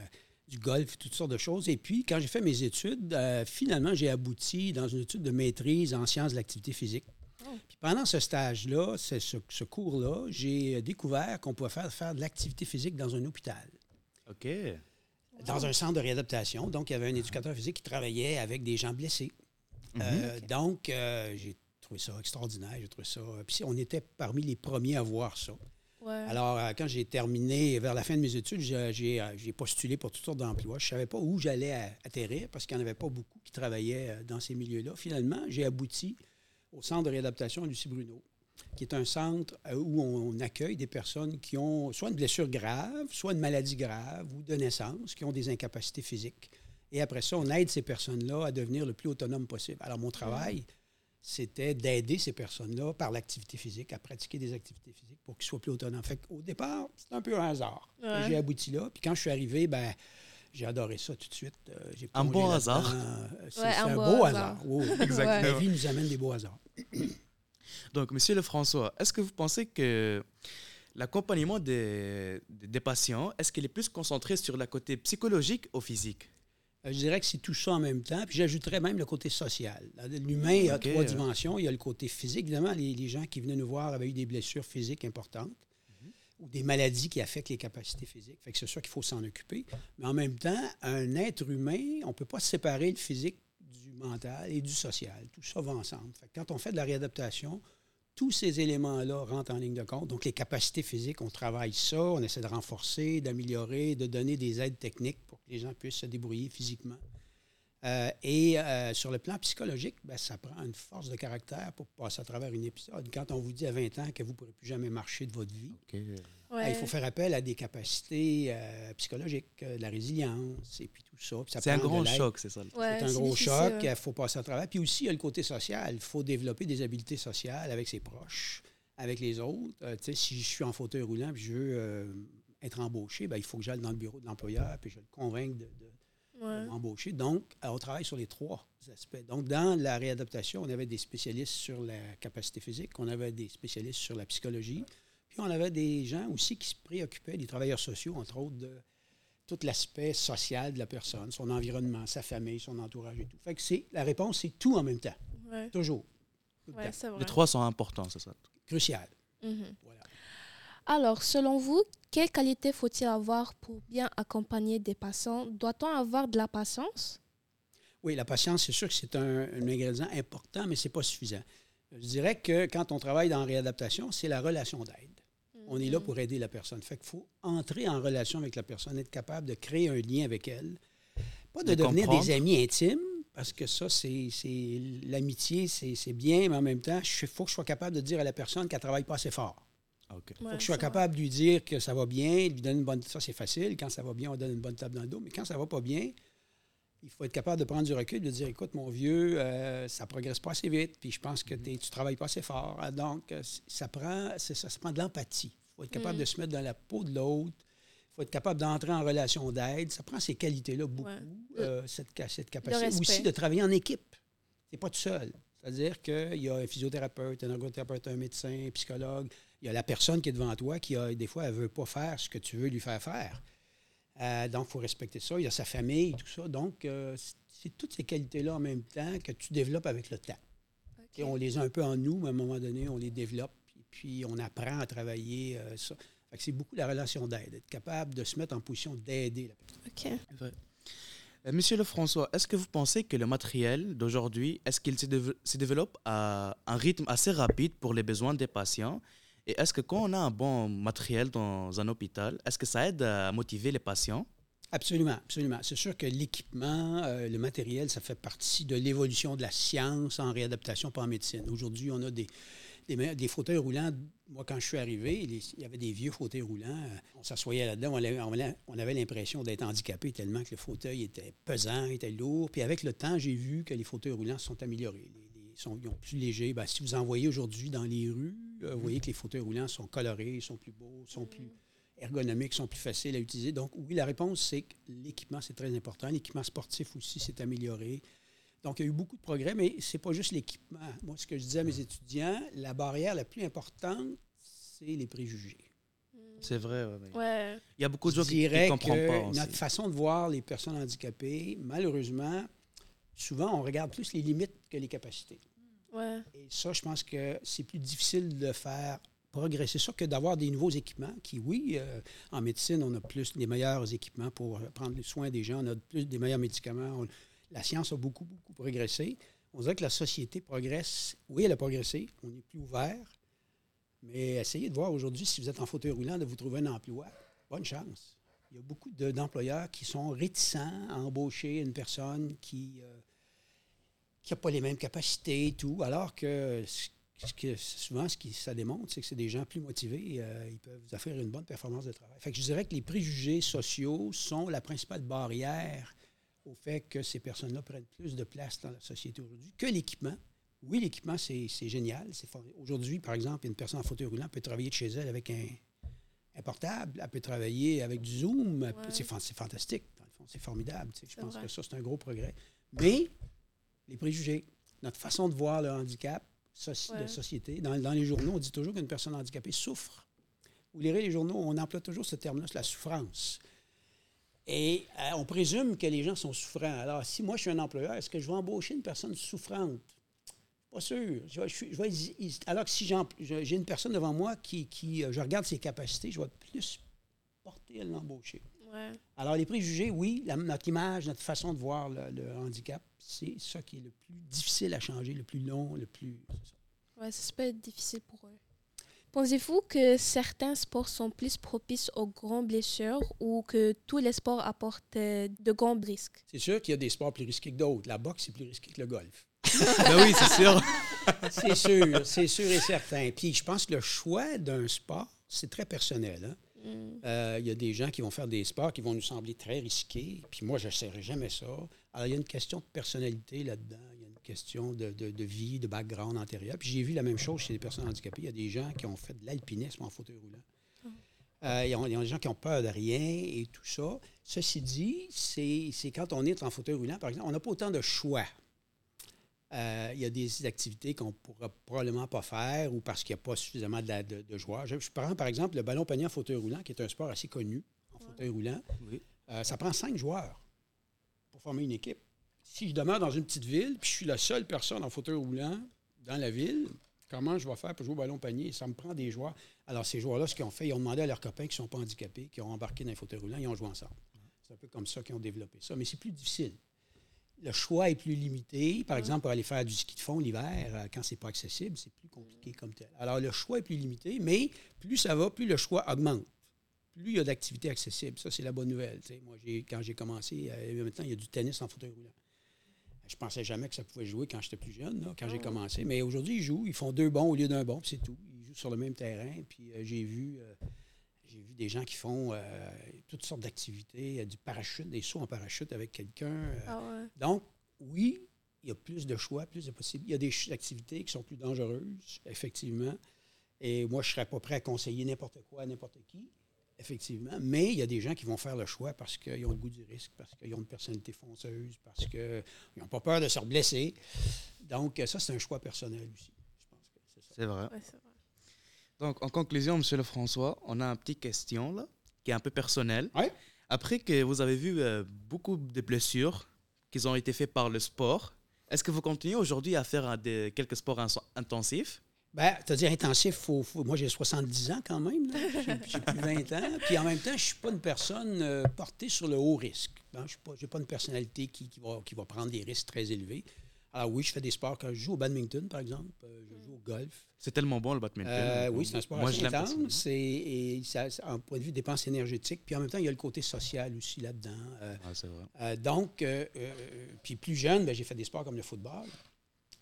du golf, toutes sortes de choses. Et puis, quand j'ai fait mes études, finalement, j'ai abouti dans une étude de maîtrise en sciences de l'activité physique. Puis pendant ce stage-là, ce, ce cours-là, j'ai découvert qu'on pouvait faire, faire de l'activité physique dans un hôpital. OK. Dans un centre de réadaptation. Donc, il y avait un éducateur physique qui travaillait avec des gens blessés. Mhm. Euh, donc, euh, j'ai trouvé ça extraordinaire. J'ai trouvé ça. Puis, on était parmi les premiers à voir ça. Alors, euh, quand j'ai terminé, vers la fin de mes études, j'ai postulé pour toutes sortes d'emplois. Je ne savais pas où j'allais atterrir parce qu'il n'y en avait pas beaucoup qui travaillaient dans ces milieux-là. Finalement, j'ai abouti au centre de réadaptation Lucie Bruno, qui est un centre euh, où on accueille des personnes qui ont soit une blessure grave, soit une maladie grave ou de naissance, qui ont des incapacités physiques. Et après ça, on aide ces personnes-là à devenir le plus autonome possible. Alors, mon travail, c'était d'aider ces personnes-là par l'activité physique, à pratiquer des activités physiques pour qu'ils soient plus autonomes. Fait au départ, c'était un peu un hasard. J'ai abouti là. Puis quand je suis arrivé, ben j'ai adoré ça tout de suite. Euh, un bon hasard. C'est un, beau hasard. Exactement. La vie nous amène des beaux hasards. Donc, Monsieur Lefrançois, est-ce que vous pensez que l'accompagnement des, des, patients, est-ce qu'il est plus concentré sur le côté psychologique ou physique? Euh, je dirais que c'est tout ça en même temps. Puis j'ajouterais même le côté social. L'humain a trois dimensions. Il y a le côté physique. Évidemment, les, les, gens qui venaient nous voir avaient eu des blessures physiques importantes ou des maladies qui affectent les capacités physiques. Que c'est sûr qu'il faut s'en occuper. Mais en même temps, un être humain, on ne peut pas séparer le physique du mental et du social. Tout ça va ensemble. Quand on fait de la réadaptation, tous ces éléments-là rentrent en ligne de compte. Donc, les capacités physiques, on travaille ça, on essaie de renforcer, d'améliorer, de donner des aides techniques pour que les gens puissent se débrouiller physiquement. Euh, et euh, sur le plan psychologique, ben, ça prend une force de caractère pour passer à travers une épisode. Quand on vous dit à 20 ans que vous ne pourrez plus jamais marcher de votre vie, ben, il faut faire appel à des capacités euh, psychologiques, de la résilience et puis tout ça. c'est un gros choc, c'est ça. c'est un gros choc, il faut passer à travers. Puis aussi, il y a le côté social. Il faut développer des habiletés sociales avec ses proches, avec les autres. si je suis en fauteuil roulant et je veux être embauché, ben, il faut que j'aille dans le bureau de l'employeur puis je le convainque de embaucher. Donc, euh, on travaille sur les trois aspects. Donc, dans la réadaptation, on avait des spécialistes sur la capacité physique, on avait des spécialistes sur la psychologie, puis on avait des gens aussi qui se préoccupaient, des travailleurs sociaux, entre autres, de tout l'aspect social de la personne, son environnement, sa famille, son entourage et tout. Fait que c'est, la réponse, c'est tout en même temps. Toujours. Les trois sont importants, c'est ça? Crucial. Mm-hmm. Voilà. Alors, selon vous, quelle qualité faut-il avoir pour bien accompagner des patients? Doit-on avoir de la patience? Oui, la patience, c'est sûr que c'est un, un ingrédient important, mais ce n'est pas suffisant. Je dirais que quand on travaille dans la réadaptation, c'est la relation d'aide. On est là Mhm. pour aider la personne. Fait qu'il faut entrer en relation avec la personne, être capable de créer un lien avec elle. Pas de, De devenir comprendre. des amis intimes, parce que ça, c'est l'amitié, c'est c'est bien, mais en même temps, il faut que je sois capable de dire à la personne qu'elle ne travaille pas assez fort. Ok. Il faut que je sois capable de lui dire que ça va bien, lui donner une bonne. Ça, c'est facile. Quand ça va bien, on donne une bonne table dans le dos. Mais quand ça va pas bien, il faut être capable de prendre du recul, de dire écoute, mon vieux, euh, ça progresse pas assez vite, puis je pense que tu travailles pas assez fort. Ah, Donc, euh, ça prend, ça, ça prend de l'empathie. Il faut être capable Mm. de se mettre dans la peau de l'autre. Il faut être capable d'entrer en relation d'aide. Ça prend ces qualités-là beaucoup, Ouais. euh, cette, cette capacité. Aussi de travailler en équipe. Tu n'es pas tout seul. C'est-à-dire qu'il y a un physiothérapeute, un ergothérapeute, un médecin, un psychologue. Il y a la personne qui est devant toi qui, a, des fois, elle ne veut pas faire ce que tu veux lui faire faire. Euh, donc, il faut respecter ça. Il y a sa famille, tout ça. Donc, euh, c'est- toutes ces qualités-là en même temps que tu développes avec le temps. Ok. Et on les a un peu en nous, mais à un moment donné, on les développe. Et puis, on apprend à travailler euh, ça. C'est beaucoup la relation d'aide, être capable de se mettre en position d'aider la personne. Ok. Monsieur Lefrançois, est-ce que vous pensez que le matériel d'aujourd'hui, est-ce qu'il se développe à un rythme assez rapide pour les besoins des patients? Et est-ce que quand on a un bon matériel dans un hôpital, est-ce que ça aide à motiver les patients? Absolument, absolument. C'est sûr que l'équipement, euh, le matériel, ça fait partie de l'évolution de la science en réadaptation, en médecine. Aujourd'hui, on a des, des, fauteuils roulants. Moi, quand je suis arrivé, il y avait des vieux fauteuils roulants. Euh, On s'assoyait là-dedans, on avait, on avait- on avait l'impression d'être handicapé tellement que le fauteuil était pesant, était lourd. Puis avec le temps, j'ai vu que les fauteuils roulants se sont améliorés. Sont, ils sont plus légers. Ben, si vous en voyez aujourd'hui dans les rues, euh, vous voyez que les fauteuils roulants sont colorés, sont plus beaux, sont plus ergonomiques, sont plus faciles à utiliser. Donc, oui, la réponse, c'est que l'équipement, c'est très important. L'équipement sportif aussi s'est amélioré. Donc, il y a eu beaucoup de progrès, mais ce n'est pas juste l'équipement. Moi, ce que je disais à mes étudiants, la barrière la plus importante, c'est les préjugés. C'est vrai, ouais. Il y a beaucoup de gens qui ne comprennent que pas. aussi. notre façon de voir les personnes handicapées, malheureusement, souvent, on regarde plus les limites que les capacités. Et ça, je pense que c'est plus difficile de faire progresser ça que d'avoir des nouveaux équipements qui, oui, euh, en médecine, on a plus des meilleurs équipements pour prendre soin des gens, on a plus des meilleurs médicaments. La science a beaucoup, beaucoup progressé. On dirait que la société progresse. Oui, elle a progressé. On est plus ouvert. Mais essayez de voir aujourd'hui, si vous êtes en fauteuil roulant, de vous trouver un emploi. Bonne chance. Il y a beaucoup de- d'employeurs qui sont réticents à embaucher une personne qui euh, qui n'a pas les mêmes capacités et tout, alors que, ce ce que souvent, ce qui ça démontre, c'est que c'est des gens plus motivés, euh, ils peuvent vous offrir une bonne performance de travail. Fait que je dirais que les préjugés sociaux sont la principale barrière au fait que ces personnes-là prennent plus de place dans la société aujourd'hui que l'équipement. Oui, l'équipement, c'est c'est génial. Aujourd'hui, par exemple, une personne en fauteuil roulant peut travailler de chez elle avec un, un portable, elle peut travailler avec du Zoom. Ouais. C'est fan- c'est fantastique, dans le fond, c'est formidable. Je pense vrai. que ça, c'est un gros progrès. Mais les préjugés, notre façon de voir le handicap, soci- Ouais. de société. Dans, dans les journaux, on dit toujours qu'une personne handicapée souffre. Vous lirez les journaux, on emploie toujours ce terme-là, c'est la souffrance. Et euh, on présume que les gens sont souffrants. Alors, si moi, je suis un employeur, est-ce que je vais embaucher une personne souffrante? Pas sûr. Je vais- vais alors que si j'ai une personne devant moi qui, qui, euh, je regarde ses capacités, je vais plus porter à l'embaucher. Ouais. Alors, les préjugés, oui, la- notre image, notre façon de voir le, le handicap, c'est ça qui est le plus difficile à changer, le plus long, le plus. c'est ça. Ouais, ça peut être difficile pour eux. Pensez-vous que certains sports sont plus propices aux grandes blessures ou que tous les sports apportent euh, de grands risques? C'est sûr qu'il y a des sports plus risqués que d'autres. La boxe, c'est plus risqué que le golf. Ben oui, c'est sûr. C'est sûr, c'est sûr et certain. Puis je pense que le choix d'un sport, c'est très personnel. hein. Mm. Euh, Il y a des gens qui vont faire des sports qui vont nous sembler très risqués, puis moi, je n'essaierai jamais ça. Alors, il y a une question de personnalité là-dedans. Il y a une question de, de- de vie, de background antérieur. Puis j'ai vu la même chose chez les personnes handicapées. Il y a des gens qui ont fait de l'alpinisme en fauteuil roulant. Euh, il y a- il y a des gens qui ont peur de rien et tout ça. Ceci dit, c'est c'est quand on est en fauteuil roulant, par exemple, on n'a pas autant de choix. Euh, il y a des activités qu'on ne pourra probablement pas faire ou parce qu'il n'y a pas suffisamment de, la- de- de joueurs. Je, je prends par exemple le ballon en fauteuil roulant, qui est un sport assez connu en fauteuil roulant. Oui. Euh, ça prend cinq joueurs pour former une équipe. Si je demeure dans une petite ville, puis je suis la seule personne en fauteuil roulant dans la ville, comment je vais faire pour jouer au ballon panier? Ça me prend des joueurs. Alors, ces joueurs-là, ce qu'ils ont fait, ils ont demandé à leurs copains qui ne sont pas handicapés, qui ont embarqué dans les fauteuils roulants, ils ont joué ensemble. C'est un peu comme ça qu'ils ont développé ça. Mais c'est plus difficile. Le choix est plus limité. Par exemple, pour aller faire du ski de fond l'hiver, euh, quand c'est pas accessible, c'est plus compliqué comme tel. Alors, le choix est plus limité, mais plus ça va, plus le choix augmente. Plus il y a d'activités accessibles. Ça, c'est la bonne nouvelle. Moi, quand j'ai commencé, euh, maintenant, il y a du tennis en fauteuil roulant. Je pensais jamais que ça pouvait jouer quand j'étais plus jeune, là, quand j'ai commencé. Mais aujourd'hui, ils jouent. Ils font deux bons au lieu d'un bon, puis c'est tout. Ils jouent sur le même terrain. Puis euh, j'ai vu, euh, j'ai vu des gens qui font euh, toutes sortes d'activités, euh, du parachute, des sauts en parachute avec quelqu'un. euh. Ah ouais. Donc, oui, il y a plus de choix, plus de possibilités. Il y a des activités qui sont plus dangereuses, effectivement. Et moi, je ne serais pas prêt à conseiller n'importe quoi à n'importe qui, effectivement. Mais il y a des gens qui vont faire le choix parce qu'ils ont le goût du risque, parce qu'ils ont une personnalité fonceuse, parce qu'ils n'ont pas peur de se blesser. Donc, ça, c'est un choix personnel aussi. Je pense que c'est ça. C'est vrai. Ouais, c'est vrai. Donc, en conclusion, Monsieur Lefrançois, on a une petite question là, qui est un peu personnelle. Ouais. Après que vous avez vu euh, beaucoup de blessures qui ont été faites par le sport, est-ce que vous continuez aujourd'hui à faire des- quelques sports intensifs? Ben, c'est-à-dire intensif, faut, faut- moi j'ai 70 ans quand même, j'ai plus 20 ans. Puis en même temps, je ne suis pas une personne euh, portée sur le haut risque. Ben, je n'ai pas, une personnalité qui, qui va, qui va prendre des risques très élevés. Alors oui, je fais des sports quand je joue au badminton, par exemple, euh, je joue au golf. C'est tellement bon le badminton. Euh, oui, c'est un sport Moi, assez je. C'est, et ça, en point de vue dépenses énergétiques. Puis en même temps, il y a le côté social aussi là-dedans. Euh, Ah, c'est vrai. euh, donc, puis plus jeune, ben, j'ai fait des sports comme le football.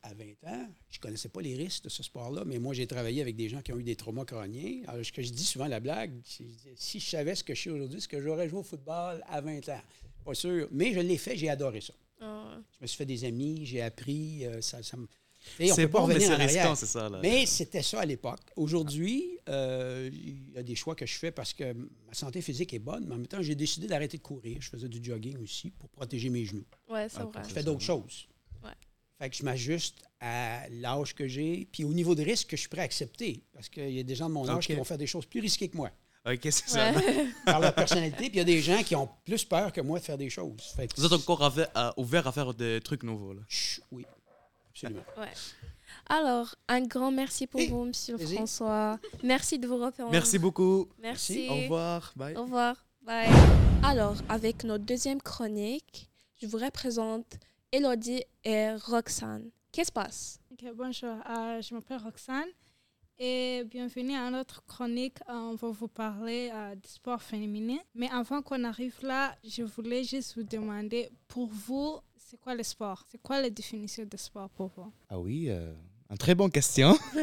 À 20 ans, je ne connaissais pas les risques de ce sport-là, mais moi, j'ai travaillé avec des gens qui ont eu des traumas crâniens. Alors, ce que je dis souvent, la blague, c'est- si je savais ce que je sais aujourd'hui, ce que j'aurais joué au football à 20 ans. Pas sûr, mais je l'ai fait, j'ai adoré ça. Ah. Je me suis fait des amis, j'ai appris, euh, ça, ça me... Et on C'est peut pas bon, mais revenir c'est en arrière. risquant, c'est ça. Là. Mais c'était ça à l'époque. Aujourd'hui, euh, il y a des choix que je fais parce que ma santé physique est bonne, mais en même temps, j'ai décidé d'arrêter de courir. Je faisais du jogging aussi pour protéger mes genoux. C'est Ah, vrai. Je fais d'autres choses. Ouais. Fait que je m'ajuste à l'âge que j'ai, puis au niveau de risque que je suis prêt à accepter. Parce qu'il y a des gens de mon âge qui vont faire des choses plus risquées que moi, Ok, c'est ça. Par leur personnalité, puis il y a des gens qui ont plus peur que moi de faire des choses. Fait que Vous êtes encore à- ouvert à faire des trucs nouveaux. Là. Chut, oui, absolument. Ouais. Alors, un grand merci pour Et, vous, Monsieur plaisir. François. Merci de vous reprendre. Merci beaucoup. Merci. Au revoir. Bye. Au revoir. Bye. Alors, avec notre deuxième chronique, je vous représente Elodie et Roxane. Qu'est-ce qui se passe? Ok, bonjour, euh, je m'appelle Roxane et bienvenue à notre chronique. Euh, on va vous parler euh, du sport féminin. Mais avant qu'on arrive là, je voulais juste vous demander, pour vous, c'est quoi le sport? C'est quoi la définition de sport pour vous? Ah oui, euh, une très bonne question.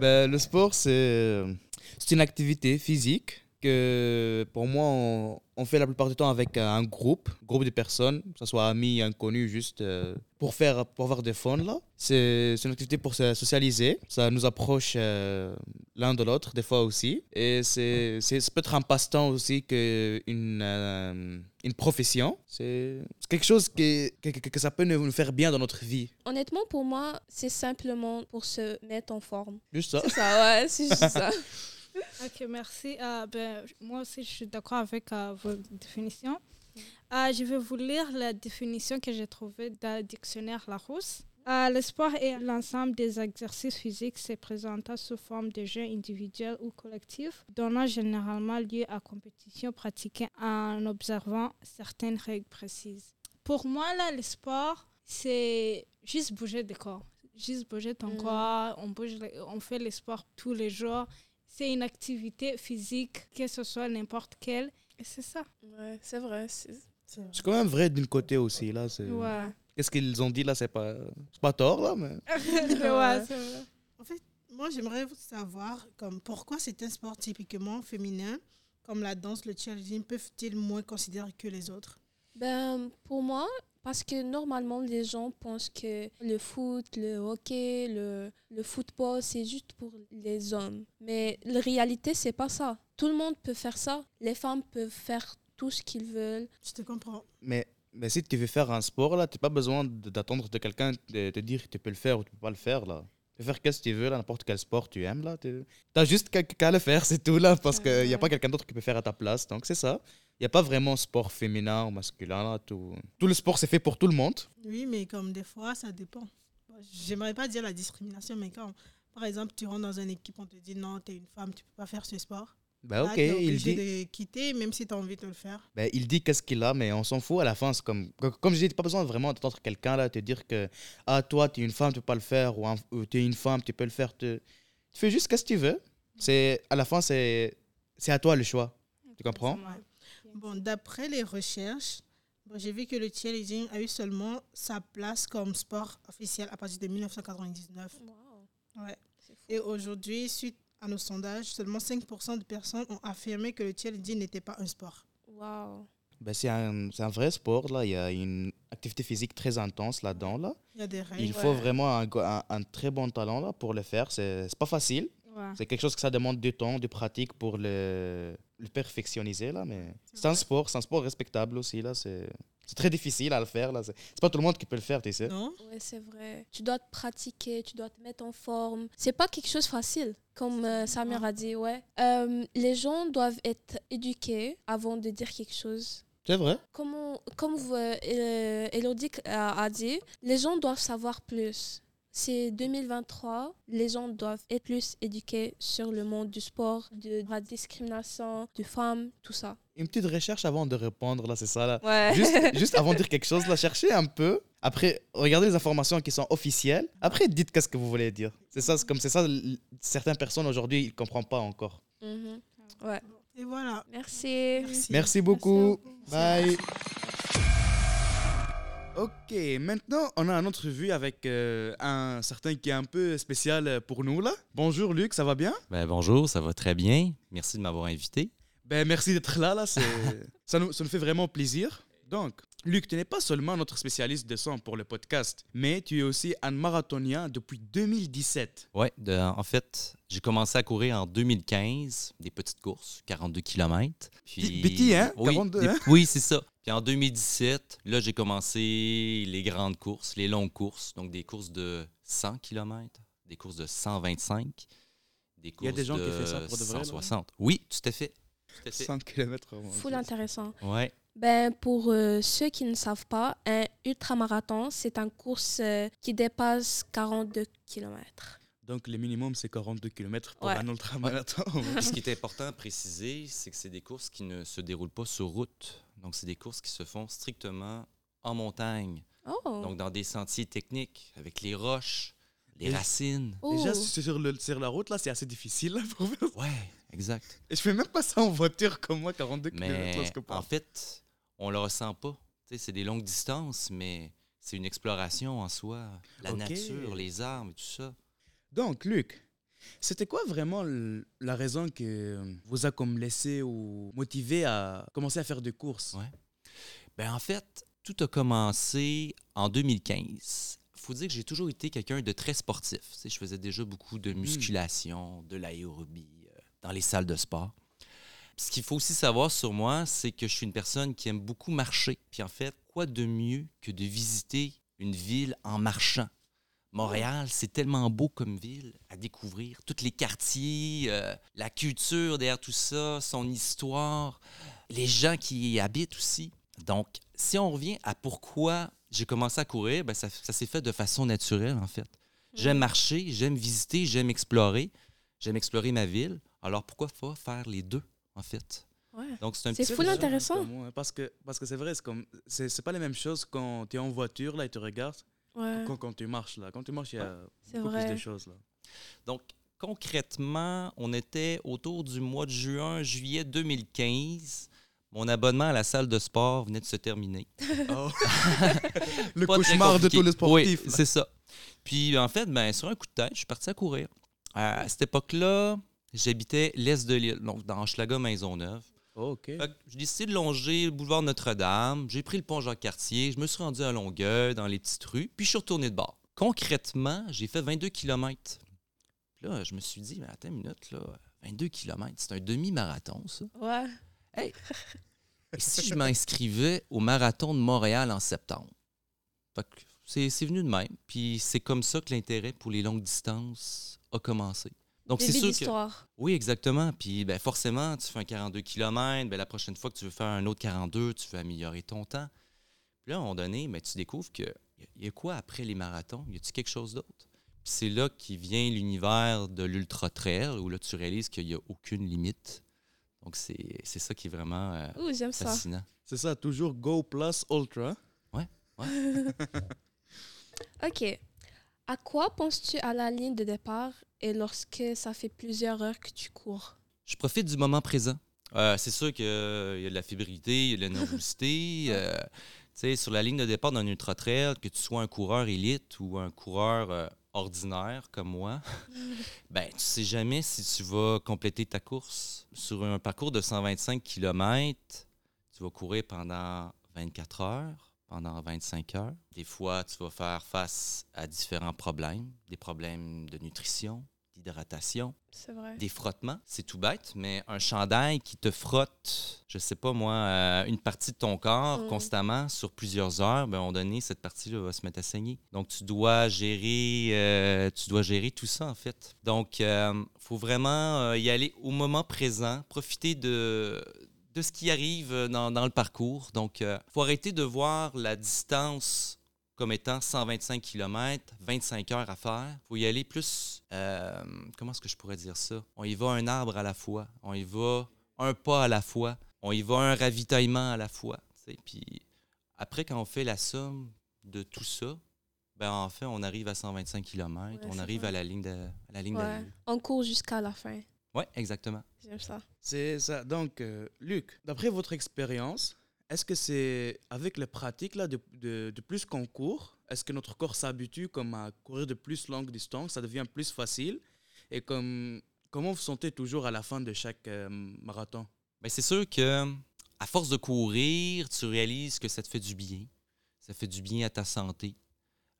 Ben, le sport, c'est euh, c'est une activité physique que pour moi, on, on fait la plupart du temps avec un groupe, groupe de personnes, que ce soit amis, inconnus, juste euh, pour, faire, pour avoir des fun. là. C'est une activité pour se socialiser. Ça nous approche euh, l'un de l'autre, des fois aussi. Et c'est c'est- ça peut être un passe-temps aussi qu'une euh, une profession. C'est quelque chose que, que, que- ça peut nous nous faire bien dans notre vie. Honnêtement, pour moi, c'est simplement pour se mettre en forme. Juste ça. C'est ça, ouais, c'est juste ça. Ok, merci. Euh, ben, moi aussi, je suis d'accord avec euh, vos définitions. Euh, je vais vous lire la définition que j'ai trouvée dans le dictionnaire Larousse. Euh, le sport est l'ensemble des exercices physiques se présentant sous forme de jeux individuels ou collectifs, donnant généralement lieu à compétition pratiquée en observant certaines règles précises. Pour moi, là, le sport, c'est juste bouger le corps. Juste bouger ton Mm. corps, on, bouge, on fait le sport tous les jours c'est une activité physique, que ce soit n'importe quelle. Et c'est ça. Ouais, c'est vrai. c'est- C'est quand même vrai d'un côté aussi. là. c'est- Ouais. Qu'est-ce qu'ils ont dit là C'est pas, c'est pas tort là, mais. ouais, c'est vrai. En fait, moi, j'aimerais savoir comme, pourquoi c'est un sport typiquement féminin, comme la danse, le cheerleading, peuvent-ils moins considérer que les autres? Ben, pour moi, parce que normalement, les gens pensent que le foot, le hockey, le, le football, c'est juste pour les hommes. Mais la réalité, c'est pas ça. Tout le monde peut faire ça. Les femmes peuvent faire tout ce qu'ils veulent. Je te comprends. Mais, mais si tu veux faire un sport là, tu n'as pas besoin d'attendre de quelqu'un de te dire que tu peux le faire ou tu peux pas le faire là. Peux faire qu'est-ce que tu veux, là, n'importe quel sport tu aimes là. Tu as juste qu'à le faire, c'est tout là, parce qu'il n'y a pas quelqu'un d'autre qui peut faire à ta place. Donc c'est ça. Il n'y a pas vraiment sport féminin ou masculin là. Tout, tout le sport c'est fait pour tout le monde. Oui, mais comme des fois, ça dépend. J'aimerais pas dire la discrimination, mais quand, par exemple, tu rentres dans une équipe, on te dit non, tu es une femme, tu peux pas faire ce sport. Bah Là, ok, il dit, de quitter, même si tu as envie de le faire. ben, il dit qu'est-ce qu'il a, mais on s'en fout à la fin. C'est comme, co- comme je dis, pas besoin vraiment d'entendre quelqu'un là te dire que ah toi tu es une femme, tu peux pas le faire, ou, tu es une femme, tu peux le faire. Tu, tu fais juste ce que tu veux. C'est à la fin c'est c'est à toi le choix. Tu comprends? Bon, d'après les recherches, bon, j'ai vu que le cheerleading a eu seulement sa place comme sport officiel à partir de 1999. Wow. Ouais. C'est fou. Et aujourd'hui, suite à nos sondages, seulement 5% de personnes ont affirmé que le cheerleading n'était pas un sport. Wow. Ben, c'est un, c'est un vrai sport là. Il y a une activité physique très intense là-dedans là. Il y a des règles. Il faut vraiment un, un- un très bon talent là pour le faire. C'est c'est pas facile. Ouais. C'est quelque chose que ça demande du temps, de pratique pour le, le perfectionniser là. Mais c'est un sport, c'est un sport respectable aussi là. C'est c'est très difficile à le faire là. C'est c'est pas tout le monde qui peut le faire, tu sais. Non? Ouais, c'est vrai. Tu dois te pratiquer, tu dois te mettre en forme. C'est pas quelque chose de facile, comme euh, Samir a dit, ouais. Euh, les gens doivent être éduqués avant de dire quelque chose. C'est vrai. Comme, on- comme vous, euh, euh, Elodie a, a dit, les gens doivent savoir plus. C'est 2023, les gens doivent être plus éduqués sur le monde du sport, de la discrimination, de femmes, tout ça. Une petite recherche avant de répondre là, c'est ça là. Ouais. Juste, juste avant de dire quelque chose, là, cherchez un peu. Après, regardez les informations qui sont officielles. Après, dites qu'est-ce que vous voulez dire. C'est ça, c'est comme c'est ça. Certaines personnes aujourd'hui, ils ne comprennent pas encore. Mhm. Ouais. Et voilà. Merci. Merci. Merci beaucoup. Bye. Ok, maintenant on a une entrevue avec euh, un certain qui est un peu spécial pour nous là. Bonjour Luc, ça va bien? Ben, bonjour, ça va très bien. Merci de m'avoir invité. Ben merci d'être là là, ça, nous, ça nous fait vraiment plaisir. Donc, Luc, tu n'es pas seulement notre spécialiste de son pour le podcast, mais tu es aussi un marathonien depuis 2017. Ouais, de- en fait, j'ai commencé à courir en 2015, des petites courses, 42 km. Petit- petit, hein? Oui, 42, des- hein? oui, c'est ça. Puis en 2017, là, j'ai commencé les grandes courses, les longues courses, donc des courses de 100 km, des courses de 125, des courses Il y a des gens de qui font ça pour de vrai, là? 160. Oui, tout à fait. Tout à fait. 100 km. Full intéressant. Ouais. Ben, pour euh, ceux qui ne savent pas, un ultramarathon, c'est une course euh, qui dépasse 42 km. Donc le minimum c'est 42 km pour Ouais. un ultramarathon. Ce qui est important à préciser, c'est que c'est des courses qui ne se déroulent pas sur route. Donc, c'est des courses qui se font strictement en montagne. Oh! Donc, dans des sentiers techniques, avec les roches, les Et- racines. Oh. Déjà si c'est sur, le, sur la route là, c'est assez difficile là, pour faire. Ouais, exact. Et je fais même pas ça en voiture comme moi 42 km. Mais là, que pas. en fait, on le ressent pas. Tu sais, c'est des longues distances, mais c'est une exploration en soi. La nature, les arbres tout ça. Donc Luc, c'était quoi vraiment la raison que vous a comme laissé ou motivé à commencer à faire des courses? Ouais. Ben, en fait, tout a commencé en 2015. faut dire que j'ai toujours été quelqu'un de très sportif. Tu sais, je faisais déjà beaucoup de musculation, de l'aérobie, euh, dans les salles de sport. Puis ce qu'il faut aussi savoir sur moi, c'est que je suis une personne qui aime beaucoup marcher. Puis en fait, quoi de mieux que de visiter une ville en marchant? Montréal, c'est tellement beau comme ville à découvrir. Tous les quartiers, euh, la culture derrière tout ça, son histoire, les gens qui y habitent aussi. Donc, si on revient à pourquoi j'ai commencé à courir, ben ça, ça s'est fait de façon naturelle, en fait. J'aime marcher, j'aime visiter, j'aime explorer. J'aime explorer ma ville. Alors, pourquoi pas faire les deux, en fait? Ouais. Donc, c'est un C'est ça. intéressant. Moi, Parce que parce que c'est vrai, c'est comme c'est c'est pas les mêmes choses quand tu es en voiture là et tu regardes Ouais, quand, quand tu marches là. Quand tu marches, il y a beaucoup plus de choses là. Donc, concrètement, on était autour du mois de juin, juillet 2015. Mon abonnement à la salle de sport venait de se terminer. Oh. le cauchemar de tous les sportifs. Oui, c'est ça. Puis, en fait, ben, sur un coup de tête, je suis parti à courir. À cette époque-là, j'habitais l'est de l'île, donc dans Hochelaga, Maisonneuve. Oh, ok. Fait que j'ai décidé de longer le boulevard Notre-Dame. J'ai pris le pont Jacques-Cartier. Je me suis rendu à Longueuil, dans les petites rues. Puis je suis retourné de bord. Concrètement, j'ai fait 22 km. Puis là, je me suis dit, mais attends une minute, là, 22 km, c'est un demi-marathon, ça. Ouais. Et si je m'inscrivais au marathon de Montréal en septembre? Fait que c'est c'est venu de même. Puis c'est comme ça que l'intérêt pour les longues distances a commencé. Donc c'est sûr que... d'histoire. Oui, exactement. Puis ben, forcément, tu fais un 42 km, ben, la prochaine fois que tu veux faire un autre 42, tu veux améliorer ton temps. Puis là, à un moment donné, ben, tu découvres qu'il y il y a quoi après les marathons? Y a-t-il quelque chose d'autre? Puis c'est là qui vient l'univers de l'ultra trail, où là, tu réalises qu'il n'y a aucune limite. Donc, c'est c'est ça qui est vraiment euh, Ouh, j'aime ça. fascinant. C'est ça, toujours Go Plus Ultra. OK. À quoi penses-tu à la ligne de départ et lorsque ça fait plusieurs heures que tu cours? Je profite du moment présent. Euh, c'est sûr qu'il y a de la fébrilité, il y a de la nervosité. euh, sur la ligne de départ d'un ultra trail, que tu sois un coureur élite ou un coureur euh, ordinaire comme moi, ben tu sais jamais si tu vas compléter ta course. Sur un parcours de 125 km, tu vas courir pendant 24 heures, pendant 25 heures. Des fois, tu vas faire face à différents problèmes, des problèmes de nutrition, d'hydratation, C'est vrai. des frottements. C'est tout bête, mais un chandail qui te frotte, je sais pas moi, euh, une partie de ton corps Mm. constamment sur plusieurs heures, ben, à un moment donné, cette partie-là va se mettre à saigner. Donc, tu dois gérer, euh, tu dois gérer tout ça, en fait. Donc, il faut vraiment euh, y aller au moment présent, profiter de de ce qui arrive dans, dans le parcours. Donc, il faut arrêter de voir la distance comme étant 125 km, 25 heures à faire. Il faut y aller plus. euh, comment est-ce que je pourrais dire ça? On y va un arbre à la fois. On y va un pas à la fois. On y va un ravitaillement à la fois. Puis après, quand on fait la somme de tout ça, ben en fait, on arrive à 125 km. Ouais, on arrive vrai. à la ligne de à la ligne Ouais. On court jusqu'à la fin. Oui, exactement. J'aime ça. C'est ça. Donc, euh, Luc, d'après votre expérience, est-ce que c'est avec les pratiques là, de, de, de plus qu'on court, est-ce que notre corps s'habitue comme à courir de plus longues distances, ça devient plus facile? Et comme, comment vous sentez toujours à la fin de chaque euh, marathon? Ben, c'est sûr que à force de courir, tu réalises que ça te fait du bien. Ça fait du bien à ta santé.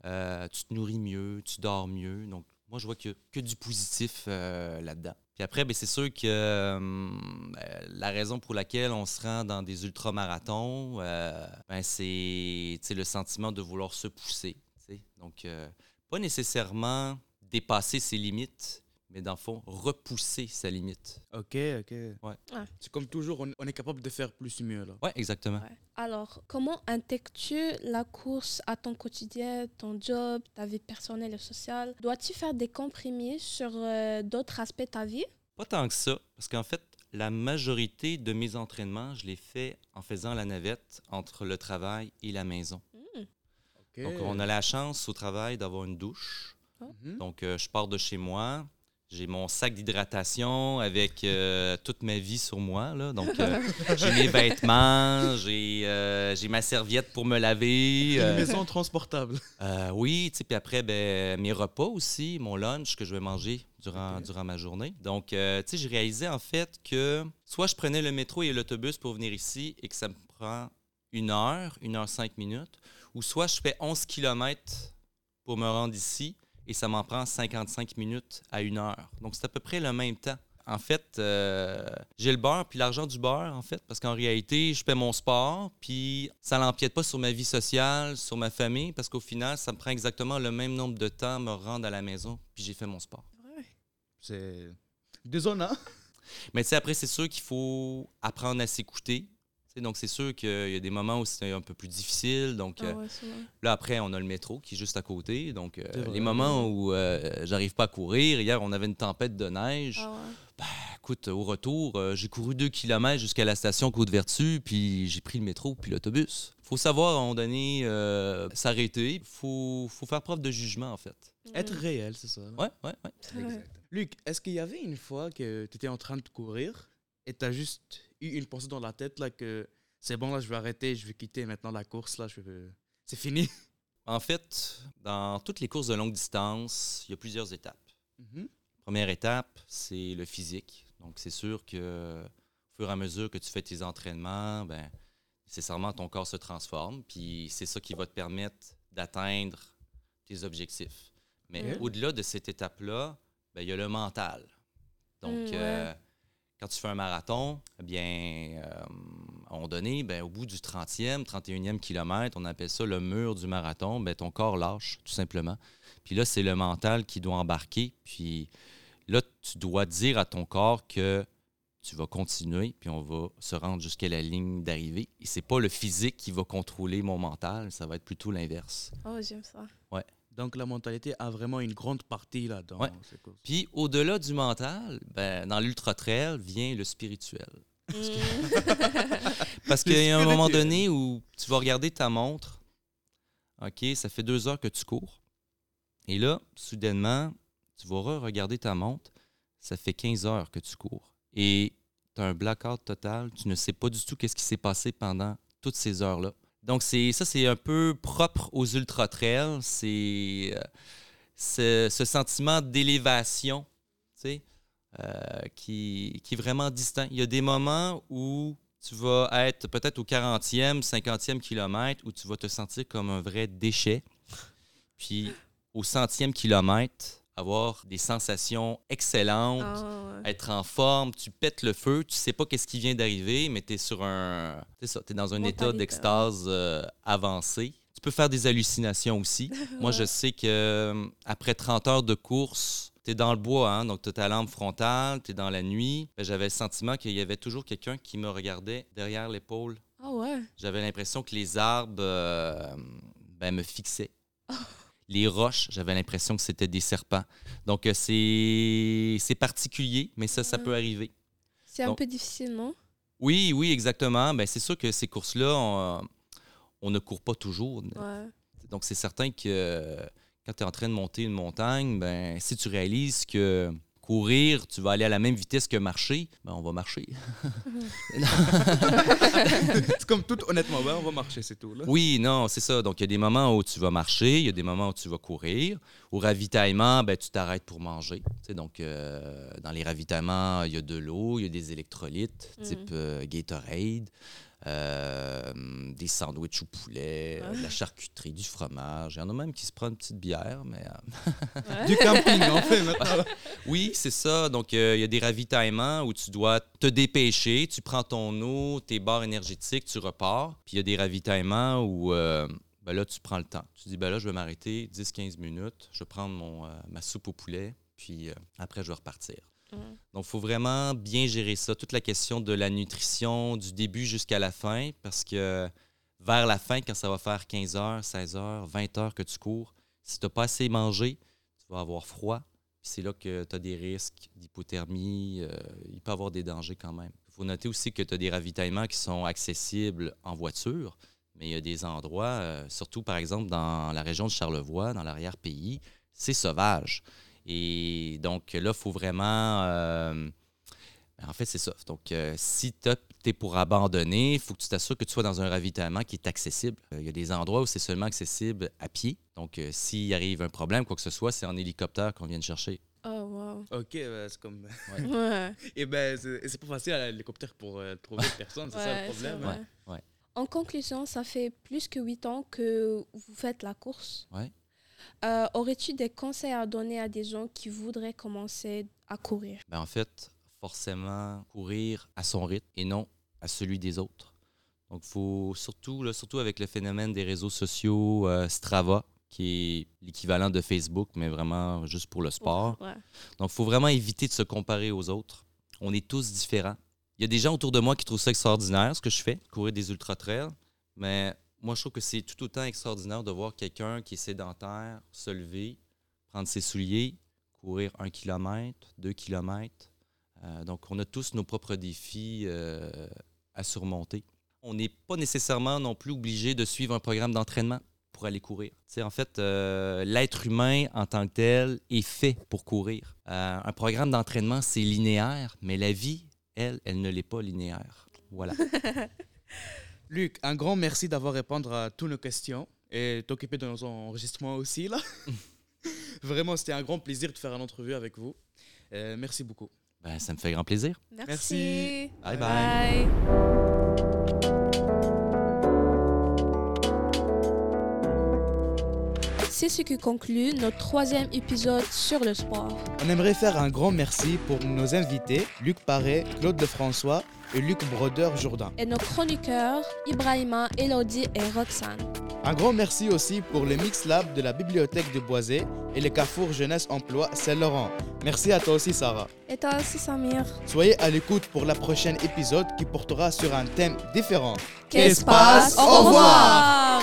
Euh, tu te nourris mieux, tu dors mieux. Donc, moi, je vois que, que du positif euh, là-dedans. Puis après, ben, c'est sûr que euh, ben, la raison pour laquelle on se rend dans des ultramarathons, euh, ben, c'est le sentiment de vouloir se pousser. Donc, euh, pas nécessairement dépasser ses limites, mais dans le fond, repousser sa limite. Ok, ok. Ouais. Ouais. C'est comme toujours, on, on est capable de faire plus mieux là. Oui, exactement. Ouais. Alors, comment intègres-tu la course à ton quotidien, ton job, ta vie personnelle et sociale? Dois-tu faire des compromis sur euh, d'autres aspects de ta vie? Pas tant que ça, parce qu'en fait, la majorité de mes entraînements, je les fais en faisant la navette entre le travail et la maison. Ok. Donc, on a la chance au travail d'avoir une douche. Mhm. Donc, euh, je pars de chez moi. J'ai mon sac d'hydratation avec euh, toute ma vie sur moi. Là. Donc, euh, j'ai mes vêtements, j'ai euh, j'ai ma serviette pour me laver. Une maison transportable. euh, oui, puis après, ben, mes repas aussi, mon lunch que je vais manger durant, ma journée. Donc, euh, tu sais, j'ai réalisé en fait que soit je prenais le métro et l'autobus pour venir ici et que ça me prend une heure, une heure cinq minutes, ou soit je fais 11 kilomètres pour me rendre ici et ça m'en prend 55 minutes à une heure. Donc, c'est à peu près le même temps. En fait, euh, j'ai le beurre puis l'argent du beurre, en fait, parce qu'en réalité, je fais mon sport, puis ça n'empiète pas sur ma vie sociale, sur ma famille, parce qu'au final, ça me prend exactement le même nombre de temps à me rendre à la maison, puis j'ai fait mon sport. C'est désolé. Hein? Mais tu sais, après, c'est sûr qu'il faut apprendre à s'écouter. Donc, c'est sûr qu'il y a des moments où c'est un peu plus difficile. Donc, Ah euh, ouais. Là, après, on a le métro qui est juste à côté. Donc, euh, les moments où euh, j'arrive pas à courir, hier, on avait une tempête de neige. Ah ouais. Écoute, au retour, euh, j'ai couru deux kilomètres jusqu'à la station Côte-Vertu, puis j'ai pris le métro puis l'autobus. faut savoir, à un moment donné, euh, s'arrêter. faut, faut faire preuve de jugement, en fait. Être réel, c'est ça. ouais, ouais. Ouais. Luc, est-ce qu'il y avait une fois que tu étais en train de courir et tu as juste eu une pensée dans la tête là que c'est bon là, je vais arrêter, je vais quitter maintenant la course là, je vais... c'est fini. En fait, dans toutes les courses de longue distance, il y a plusieurs étapes. Mhm. Première étape, c'est le physique. Donc, c'est sûr que au fur et à mesure que tu fais tes entraînements, ben, nécessairement, ton corps se transforme. Puis, c'est ça qui va te permettre d'atteindre tes objectifs. Mais au-delà de cette étape-là, ben, il y a le mental. Donc, Mm, ouais. euh, quand tu fais un marathon, eh bien, euh, à un moment donné, ben, au bout du 30e, 31e kilomètre, on appelle ça le mur du marathon, ben, ton corps lâche, tout simplement. Puis là, c'est le mental qui doit embarquer. Puis là, tu dois dire à ton corps que tu vas continuer, puis on va se rendre jusqu'à la ligne d'arrivée. Et c'est pas le physique qui va contrôler mon mental, ça va être plutôt l'inverse. Oh, j'aime ça. Donc la mentalité a vraiment une grande partie là dans Ouais. ces courses. Puis au-delà du mental, ben, dans l'ultra trail vient le spirituel. Mm. Parce qu'il y a un moment donné où tu vas regarder ta montre. OK, ça fait deux heures que tu cours. Et là, soudainement, tu vas re-regarder ta montre. Ça fait 15 heures que tu cours. Et tu as un blackout total. Tu ne sais pas du tout qu'est-ce qui s'est passé pendant toutes ces heures-là. Donc, c'est ça, c'est un peu propre aux ultra-trails. C'est euh, ce, sentiment d'élévation, tu sais, euh, qui, qui est vraiment distinct. Il y a des moments où tu vas être peut-être au 40e, 50e kilomètre, où tu vas te sentir comme un vrai déchet. Puis au centième kilomètre, avoir des sensations excellentes, Ah, ouais. être en forme, tu pètes le feu, tu sais pas qu'est-ce qui vient d'arriver, mais tu es sur un. Ça, es dans un état d'extase euh, avancé. Tu peux faire des hallucinations aussi. Moi, je sais que euh, après 30 heures de course, tu es dans le bois, hein, donc tu as ta lampe frontale, tu es dans la nuit. Ben, J'avais le sentiment qu'il y avait toujours quelqu'un qui me regardait derrière l'épaule. Ah ouais. J'avais l'impression que les arbres euh, ben, me fixaient. Les roches, j'avais l'impression que c'était des serpents. Donc, euh, c'est c'est particulier, mais ça, ça Ouais. peut arriver. C'est un peu difficile, non? Oui, oui, exactement. Ben, c'est sûr que ces courses-là, on, on ne court pas toujours. Ouais. Donc, c'est certain que euh, quand tu es en train de monter une montagne, ben, si tu réalises que courir, tu vas aller à la même vitesse que marcher, ben, on va marcher. c'est comme tout honnêtement, ouais, on va marcher, c'est tout. Là. Oui, non, c'est ça. Donc, il y a des moments où tu vas marcher, il y a des moments où tu vas courir. Au ravitaillement, ben, tu t'arrêtes pour manger. Donc, euh, dans les ravitaillements, il y a de l'eau, il y a des électrolytes, Mhm. type euh, Gatorade, euh, des sandwichs au poulet, euh, de la charcuterie, du fromage. Il y en a même qui se prennent une petite bière, mais... euh. Du camping, en fait, maintenant. oui, c'est ça. Donc, euh, il y a des ravitaillements où tu dois te dépêcher, tu prends ton eau, tes barres énergétiques, tu repars. Puis il y a des ravitaillements où euh, ben là, tu prends le temps. Tu dis, ben là, je vais m'arrêter 10-15 minutes, je vais prendre mon, euh, ma soupe au poulet, puis euh, après, je vais repartir. Mhm. Donc, il faut vraiment bien gérer ça, toute la question de la nutrition du début jusqu'à la fin, parce que vers la fin, quand ça va faire 15 heures, 16 heures, 20 heures que tu cours, si tu n'as pas assez mangé, tu vas avoir froid. C'est là que tu as des risques d'hypothermie. euh, il peut y avoir des dangers quand même. Il faut noter aussi que tu as des ravitaillements qui sont accessibles en voiture, mais il y a des endroits, euh, surtout par exemple dans la région de Charlevoix, dans l'arrière-pays, c'est sauvage. Et donc là, il faut vraiment. euh, en fait, c'est ça. Donc, euh, si tu es pour abandonner, il faut que tu t'assures que tu sois dans un ravitaillement qui est accessible. Euh, Il y a des endroits où c'est seulement accessible à pied. Donc, euh, s'il arrive un problème, quoi que ce soit, c'est en hélicoptère qu'on vient de chercher. Oh, wow. Ok, c'est comme. Ouais. Et ben, c'est pas facile à l'hélicoptère pour euh, trouver personne, c'est ça le problème. hein. Ouais. En conclusion, ça fait plus que huit ans que vous faites la course. Ouais. Euh, Aurais-tu des conseils à donner à des gens qui voudraient commencer à courir? Ben, en fait, forcément courir à son rythme et non à celui des autres. Donc, faut surtout, là, surtout avec le phénomène des réseaux sociaux, euh, Strava, qui est l'équivalent de Facebook, mais vraiment juste pour le sport. Ouais. Donc, il faut vraiment éviter de se comparer aux autres. On est tous différents. Il y a des gens autour de moi qui trouvent ça extraordinaire, ce que je fais, courir des ultra-trails. Mais moi, je trouve que c'est tout autant extraordinaire de voir quelqu'un qui est sédentaire se lever, prendre ses souliers, courir un kilomètre, deux kilomètres. Euh, donc, on a tous nos propres défis euh, à surmonter. On n'est pas nécessairement non plus obligé de suivre un programme d'entraînement pour aller courir. Tu sais, en fait, euh, l'être humain en tant que tel est fait pour courir. Un programme d'entraînement, c'est linéaire, mais la vie, elle, elle ne l'est pas linéaire. Voilà. Luc, un grand merci d'avoir répondu à toutes nos questions et t'occuper de nos enregistrements aussi. là. Vraiment, c'était un grand plaisir de faire une entrevue avec vous. Euh, merci beaucoup. Ben, ça me fait grand plaisir. Merci. Bye bye. Bye. C'est ce qui conclut notre troisième épisode sur le sport. On aimerait faire un grand merci pour nos invités, Luc Paré, Claude Lefrançois et Luc Brodeur-Jourdain. Et nos chroniqueurs, Ibrahima, Elodie et Roxane. Un grand merci aussi pour le Mix Lab de la Bibliothèque de Boisé et le Carrefour Jeunesse Emploi Saint-Laurent. Merci à toi aussi, Sarah. Et toi aussi, Samir. Soyez à l'écoute pour la prochaine épisode qui portera sur un thème différent. Qu'est-ce passe Au revoir